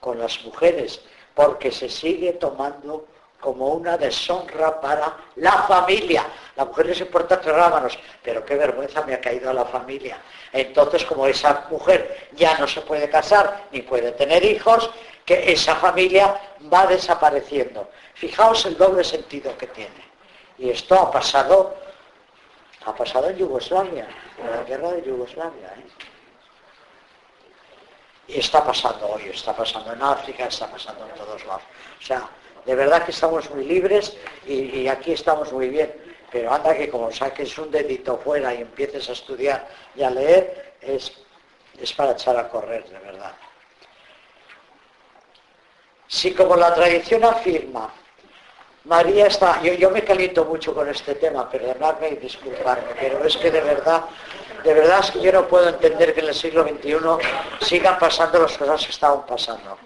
con las mujeres, porque se sigue tomando como una deshonra para la familia. La mujer les importa tres rábanos, pero qué vergüenza me ha caído a la familia. Entonces, como esa mujer ya no se puede casar ni puede tener hijos, que esa familia va desapareciendo. Fijaos el doble sentido que tiene. Y esto ha pasado, ha pasado en Yugoslavia, en la guerra de Yugoslavia. ¿eh? Y está pasando hoy, está pasando en África, está pasando en todos lados. O sea, de verdad que estamos muy libres y, aquí estamos muy bien. Pero anda que como saques un dedito fuera y empieces a estudiar y a leer, es, es para echar a correr, de verdad. Si como la tradición afirma, María está, yo, me caliento mucho con este tema, perdonadme y disculparme, pero es que de verdad de verdad es que yo no puedo entender que en el siglo XXI sigan pasando las cosas que estaban pasando.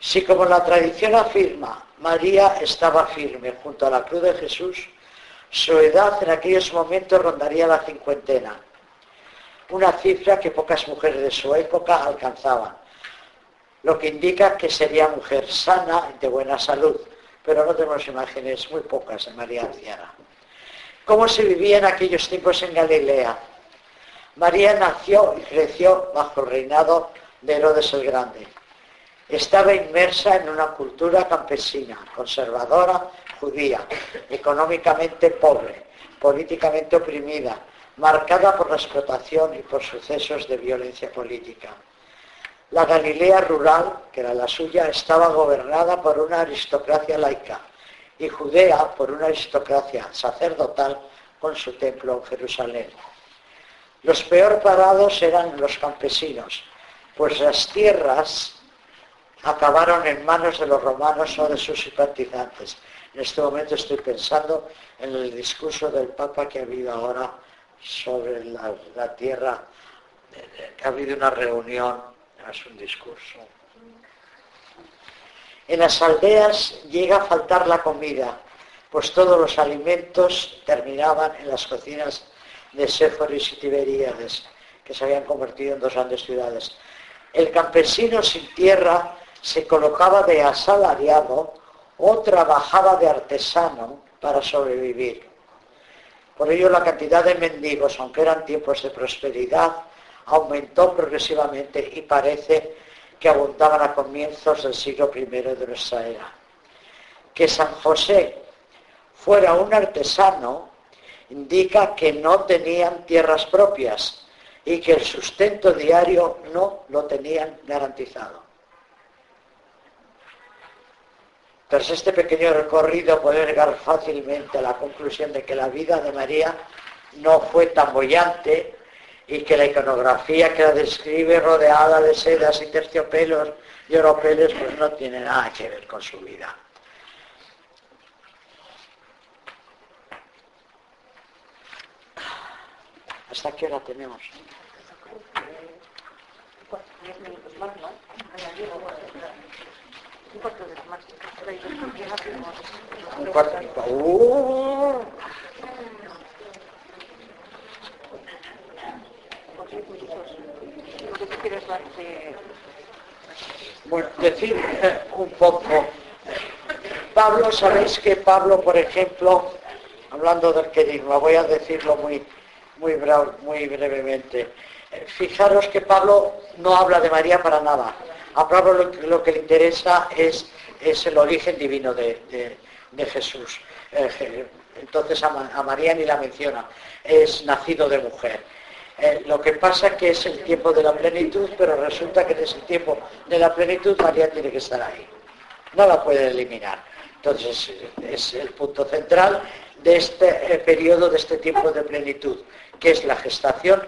Si como la tradición afirma, María estaba firme junto a la cruz de Jesús, su edad en aquellos momentos rondaría la cincuentena, una cifra que pocas mujeres de su época alcanzaban, lo que indica que sería mujer sana y de buena salud, pero no tenemos imágenes muy pocas de María anciana cómo se vivía en aquellos tiempos en Galilea. María nació y creció bajo el reinado de Herodes el Grande. Estaba inmersa en una cultura campesina, conservadora, judía, económicamente pobre, políticamente oprimida, marcada por la explotación y por sucesos de violencia política. La Galilea rural, que era la suya, estaba gobernada por una aristocracia laica, y Judea por una aristocracia sacerdotal con su templo en Jerusalén. Los peor parados eran los campesinos, pues las tierras acabaron en manos de los romanos o de sus simpatizantes. En este momento estoy pensando en el discurso del Papa que ha habido ahora sobre la, tierra, que ha habido una reunión, es un discurso. En las aldeas llega a faltar la comida, pues todos los alimentos terminaban en las cocinas de Séforis y Tiberíades, que se habían convertido en dos grandes ciudades. El campesino sin tierra se colocaba de asalariado o trabajaba de artesano para sobrevivir. Por ello la cantidad de mendigos, aunque eran tiempos de prosperidad, aumentó progresivamente y parece que abundaban a comienzos del siglo I de nuestra era. Que San José fuera un artesano indica que no tenían tierras propias y que el sustento diario no lo tenían garantizado. Tras este pequeño recorrido puede llegar fácilmente a la conclusión de que la vida de María no fue tan bollante y que la iconografía que la describe rodeada de sedas y terciopelos y oropeles pues no tiene nada que ver con su vida. ¿Hasta qué hora tenemos? Un cuarto. ¡Uh! Bueno, decir eh, un poco. Pablo, sabéis que Pablo, por ejemplo, hablando del queridismo, voy a decirlo muy, muy, muy brevemente. fijaros que Pablo no habla de María para nada. A Pablo lo, que le interesa es, es el origen divino de, Jesús. Eh, entonces a, María ni la menciona. Es nacido de mujer. Eh, lo que pasa que es el tiempo de la plenitud, pero resulta que en ese tiempo de la plenitud María tiene que estar ahí. No la puede eliminar. Entonces es el punto central de este eh, periodo, de este tiempo de plenitud, que es la gestación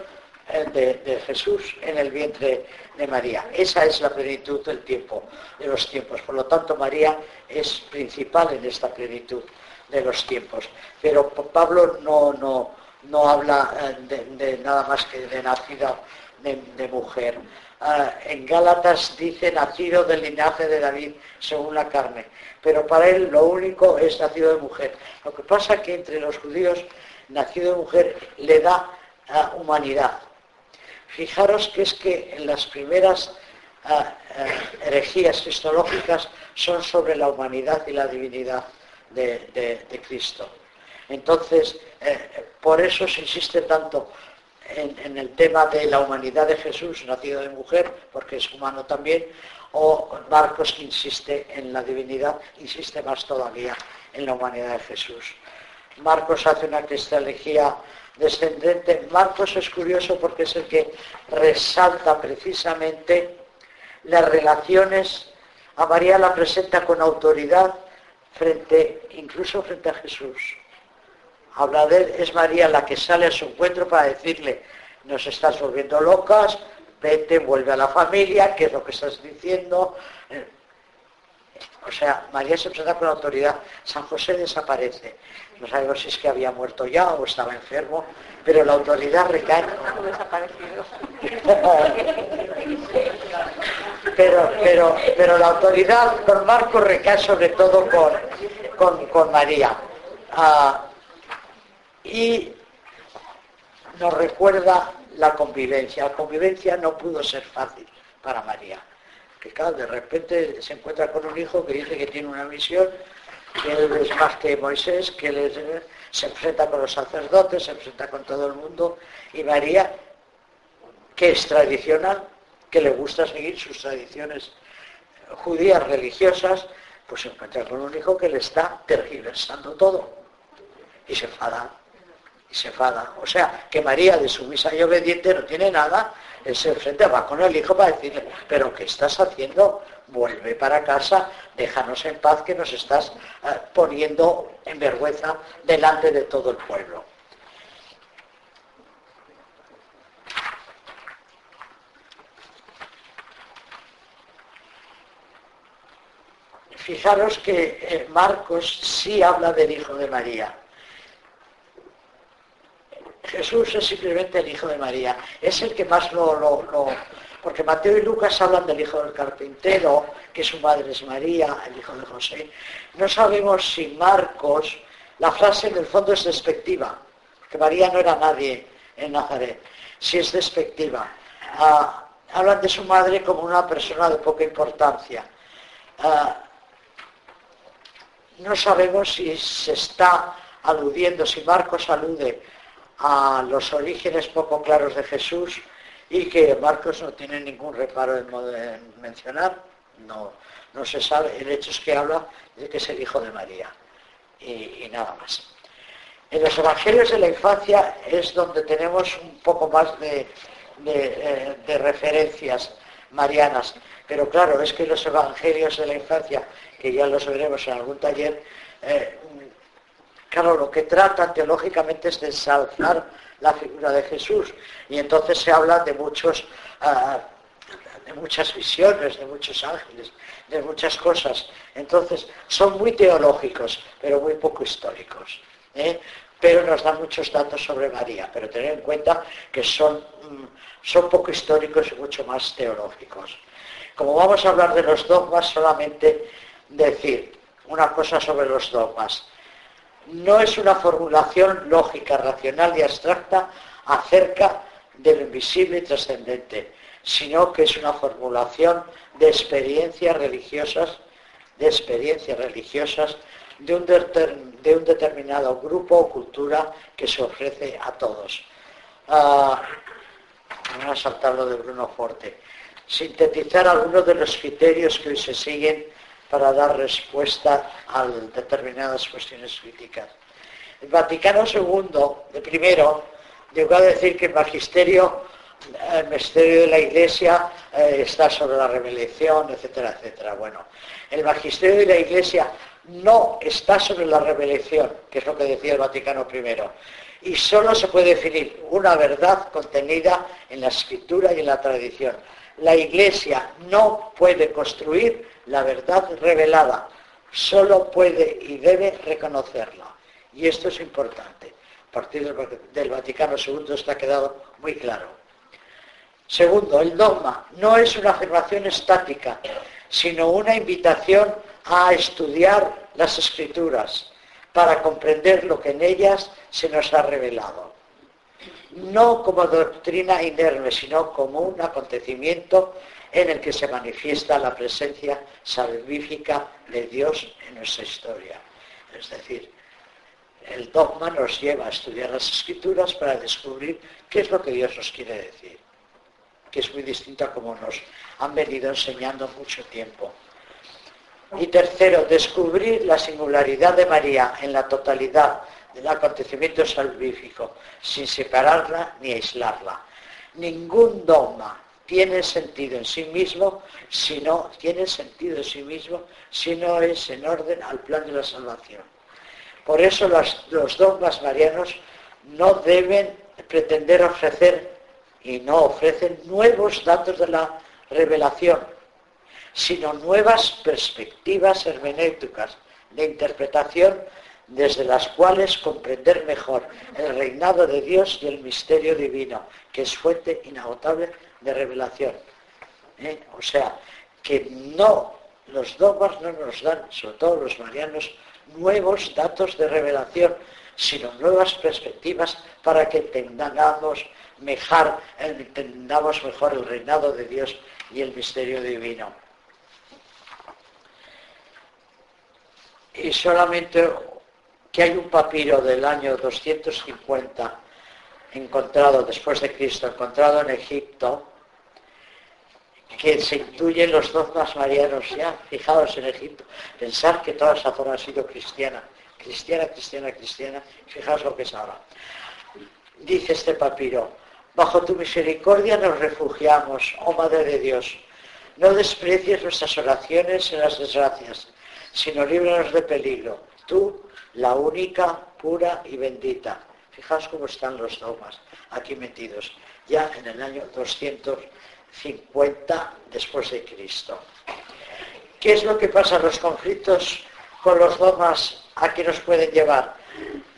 eh, de, Jesús en el vientre de María. Esa es la plenitud del tiempo, de los tiempos. Por lo tanto, María es principal en esta plenitud de los tiempos. Pero Pablo no, no, no habla eh, de, nada más que de nacida de, mujer. Ah, en Gálatas dice nacido del linaje de David según la carne, pero para él lo único es nacido de mujer. Lo que pasa es que entre los judíos nacido de mujer le da ah, humanidad, Fijaros que es que en las primeras herejías cristológicas son sobre la humanidad y la divinidad de, Cristo. Entonces, eh, por eso se insiste tanto en, el tema de la humanidad de Jesús, nacido de mujer, porque es humano también, o Marcos que insiste en la divinidad, insiste más todavía en la humanidad de Jesús. Marcos hace una cristología descendente. Marcos es curioso porque es el que resalta precisamente las relaciones. A María la presenta con autoridad frente, incluso frente a Jesús. Habla de él, es María la que sale a su encuentro para decirle, nos estás volviendo locas, vete, vuelve a la familia, ¿qué es lo que estás diciendo? O sea, María se presenta con autoridad, San José desaparece. No sabemos si es que había muerto ya o estaba enfermo, pero la autoridad recae. pero, pero, pero la autoridad con Marco recae sobre todo con, con, María. Ah, y nos recuerda la convivencia. La convivencia no pudo ser fácil para María. Que claro, de repente se encuentra con un hijo que dice que tiene una misión que él es más que Moisés, que se enfrenta con los sacerdotes, se enfrenta con todo el mundo, y María, que es tradicional, que le gusta seguir sus tradiciones judías religiosas, pues se encuentra con un hijo que le está tergiversando todo. Y se enfada. Y se enfada. O sea, que María de sumisa y obediente no tiene nada, él se enfrenta, va con el hijo para decirle, pero ¿qué estás haciendo? vuelve para casa, déjanos en paz que nos estás eh, poniendo en vergüenza delante de todo el pueblo. Fijaros que eh, Marcos sí habla del Hijo de María. Jesús es simplemente el Hijo de María. Es el que más lo, porque Mateo y Lucas hablan del hijo del carpintero, que su madre es María, el hijo de José. No sabemos si Marcos, la frase en el fondo es despectiva, que María no era nadie en Nazaret, si es despectiva. Ah, hablan de su madre como una persona de poca importancia. Ah, no sabemos si se está aludiendo, si Marcos alude a los orígenes poco claros de Jesús y que Marcos no tiene ningún reparo en, mencionar, no, no se sabe, el hecho es que habla de que es el hijo de María. Y, nada más. En los evangelios de la infancia es donde tenemos un poco más de, eh, referencias marianas, pero claro, es que los evangelios de la infancia, que ya los veremos en algún taller, eh, claro, lo que tratan teológicamente es de ensalzar la figura de Jesús. Y entonces se habla de muchos, ah, de muchas visiones, de muchos ángeles, de muchas cosas. Entonces son muy teológicos, pero muy poco históricos. ¿eh? Pero nos dan muchos datos sobre María. Pero tener en cuenta que son, mm, son poco históricos y mucho más teológicos. Como vamos a hablar de los dogmas, solamente decir una cosa sobre los dogmas no es una formulación lógica, racional y abstracta acerca de lo invisible y trascendente, sino que es una formulación de experiencias religiosas, de experiencias religiosas de un, de un determinado grupo o cultura que se ofrece a todos. Ah, Vamos a saltar lo de Bruno Forte. Sintetizar algunos de los criterios que hoy se siguen para dar respuesta a determinadas cuestiones críticas. El Vaticano II, de primero, llegó a decir que el magisterio, el magisterio de la Iglesia eh, está sobre la revelación, etcétera, etcétera. Bueno, el magisterio de la Iglesia no está sobre la revelación, que es lo que decía el Vaticano I, y solo se puede definir una verdad contenida en la escritura y en la tradición. La Iglesia no puede construir la verdad revelada, solo puede y debe reconocerla. Y esto es importante. A partir del Vaticano II está quedado muy claro. Segundo, el dogma no es una afirmación estática, sino una invitación a estudiar las escrituras para comprender lo que en ellas se nos ha revelado. No como doctrina inerme, sino como un acontecimiento en el que se manifiesta la presencia salvífica de Dios en nuestra historia. Es decir, el dogma nos lleva a estudiar las escrituras para descubrir qué es lo que Dios nos quiere decir, que es muy distinto a como nos han venido enseñando mucho tiempo. Y tercero, descubrir la singularidad de María en la totalidad del acontecimiento salvífico, sin separarla ni aislarla. Ningún dogma tiene sentido en sí mismo si no tiene sentido en sí mismo si no es en orden al plan de la salvación. Por eso los dogmas marianos no deben pretender ofrecer y no ofrecen nuevos datos de la revelación, sino nuevas perspectivas hermenéuticas de interpretación desde las cuales comprender mejor el reinado de Dios y el misterio divino, que es fuente inagotable de revelación. ¿Eh? O sea, que no, los dogmas no nos dan, sobre todo los marianos, nuevos datos de revelación, sino nuevas perspectivas para que entendamos mejor, entendamos mejor el reinado de Dios y el misterio divino. Y solamente que hay un papiro del año 250 encontrado después de Cristo, encontrado en Egipto, que se intuyen los dogmas marianos ya fijados en Egipto. Pensar que toda esa zona ha sido cristiana, cristiana, cristiana, cristiana. Fijaos lo que es ahora. Dice este papiro, bajo tu misericordia nos refugiamos, oh Madre de Dios. No desprecies nuestras oraciones en las desgracias, sino líbranos de peligro. Tú, la única, pura y bendita. Fijaos cómo están los dogmas aquí metidos, ya en el año 200 50 después de Cristo. ¿Qué es lo que pasa? Los conflictos con los dogmas a qué nos pueden llevar?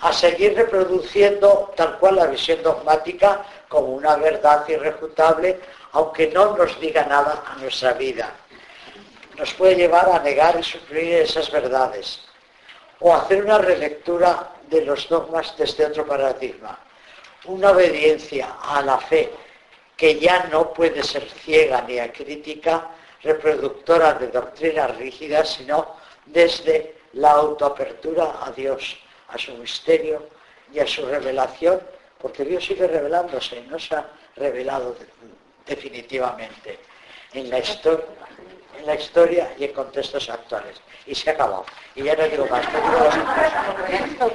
A seguir reproduciendo tal cual la visión dogmática como una verdad irrefutable, aunque no nos diga nada a nuestra vida. Nos puede llevar a negar y suprimir esas verdades o hacer una relectura de los dogmas desde otro paradigma. Una obediencia a la fe que ya no puede ser ciega ni acrítica, reproductora de doctrinas rígidas, sino desde la autoapertura a Dios, a su misterio y a su revelación, porque Dios sigue revelándose, no se ha revelado definitivamente en la historia en la historia y en contextos actuales. Y se acabó. Y ya no digo más. Digo.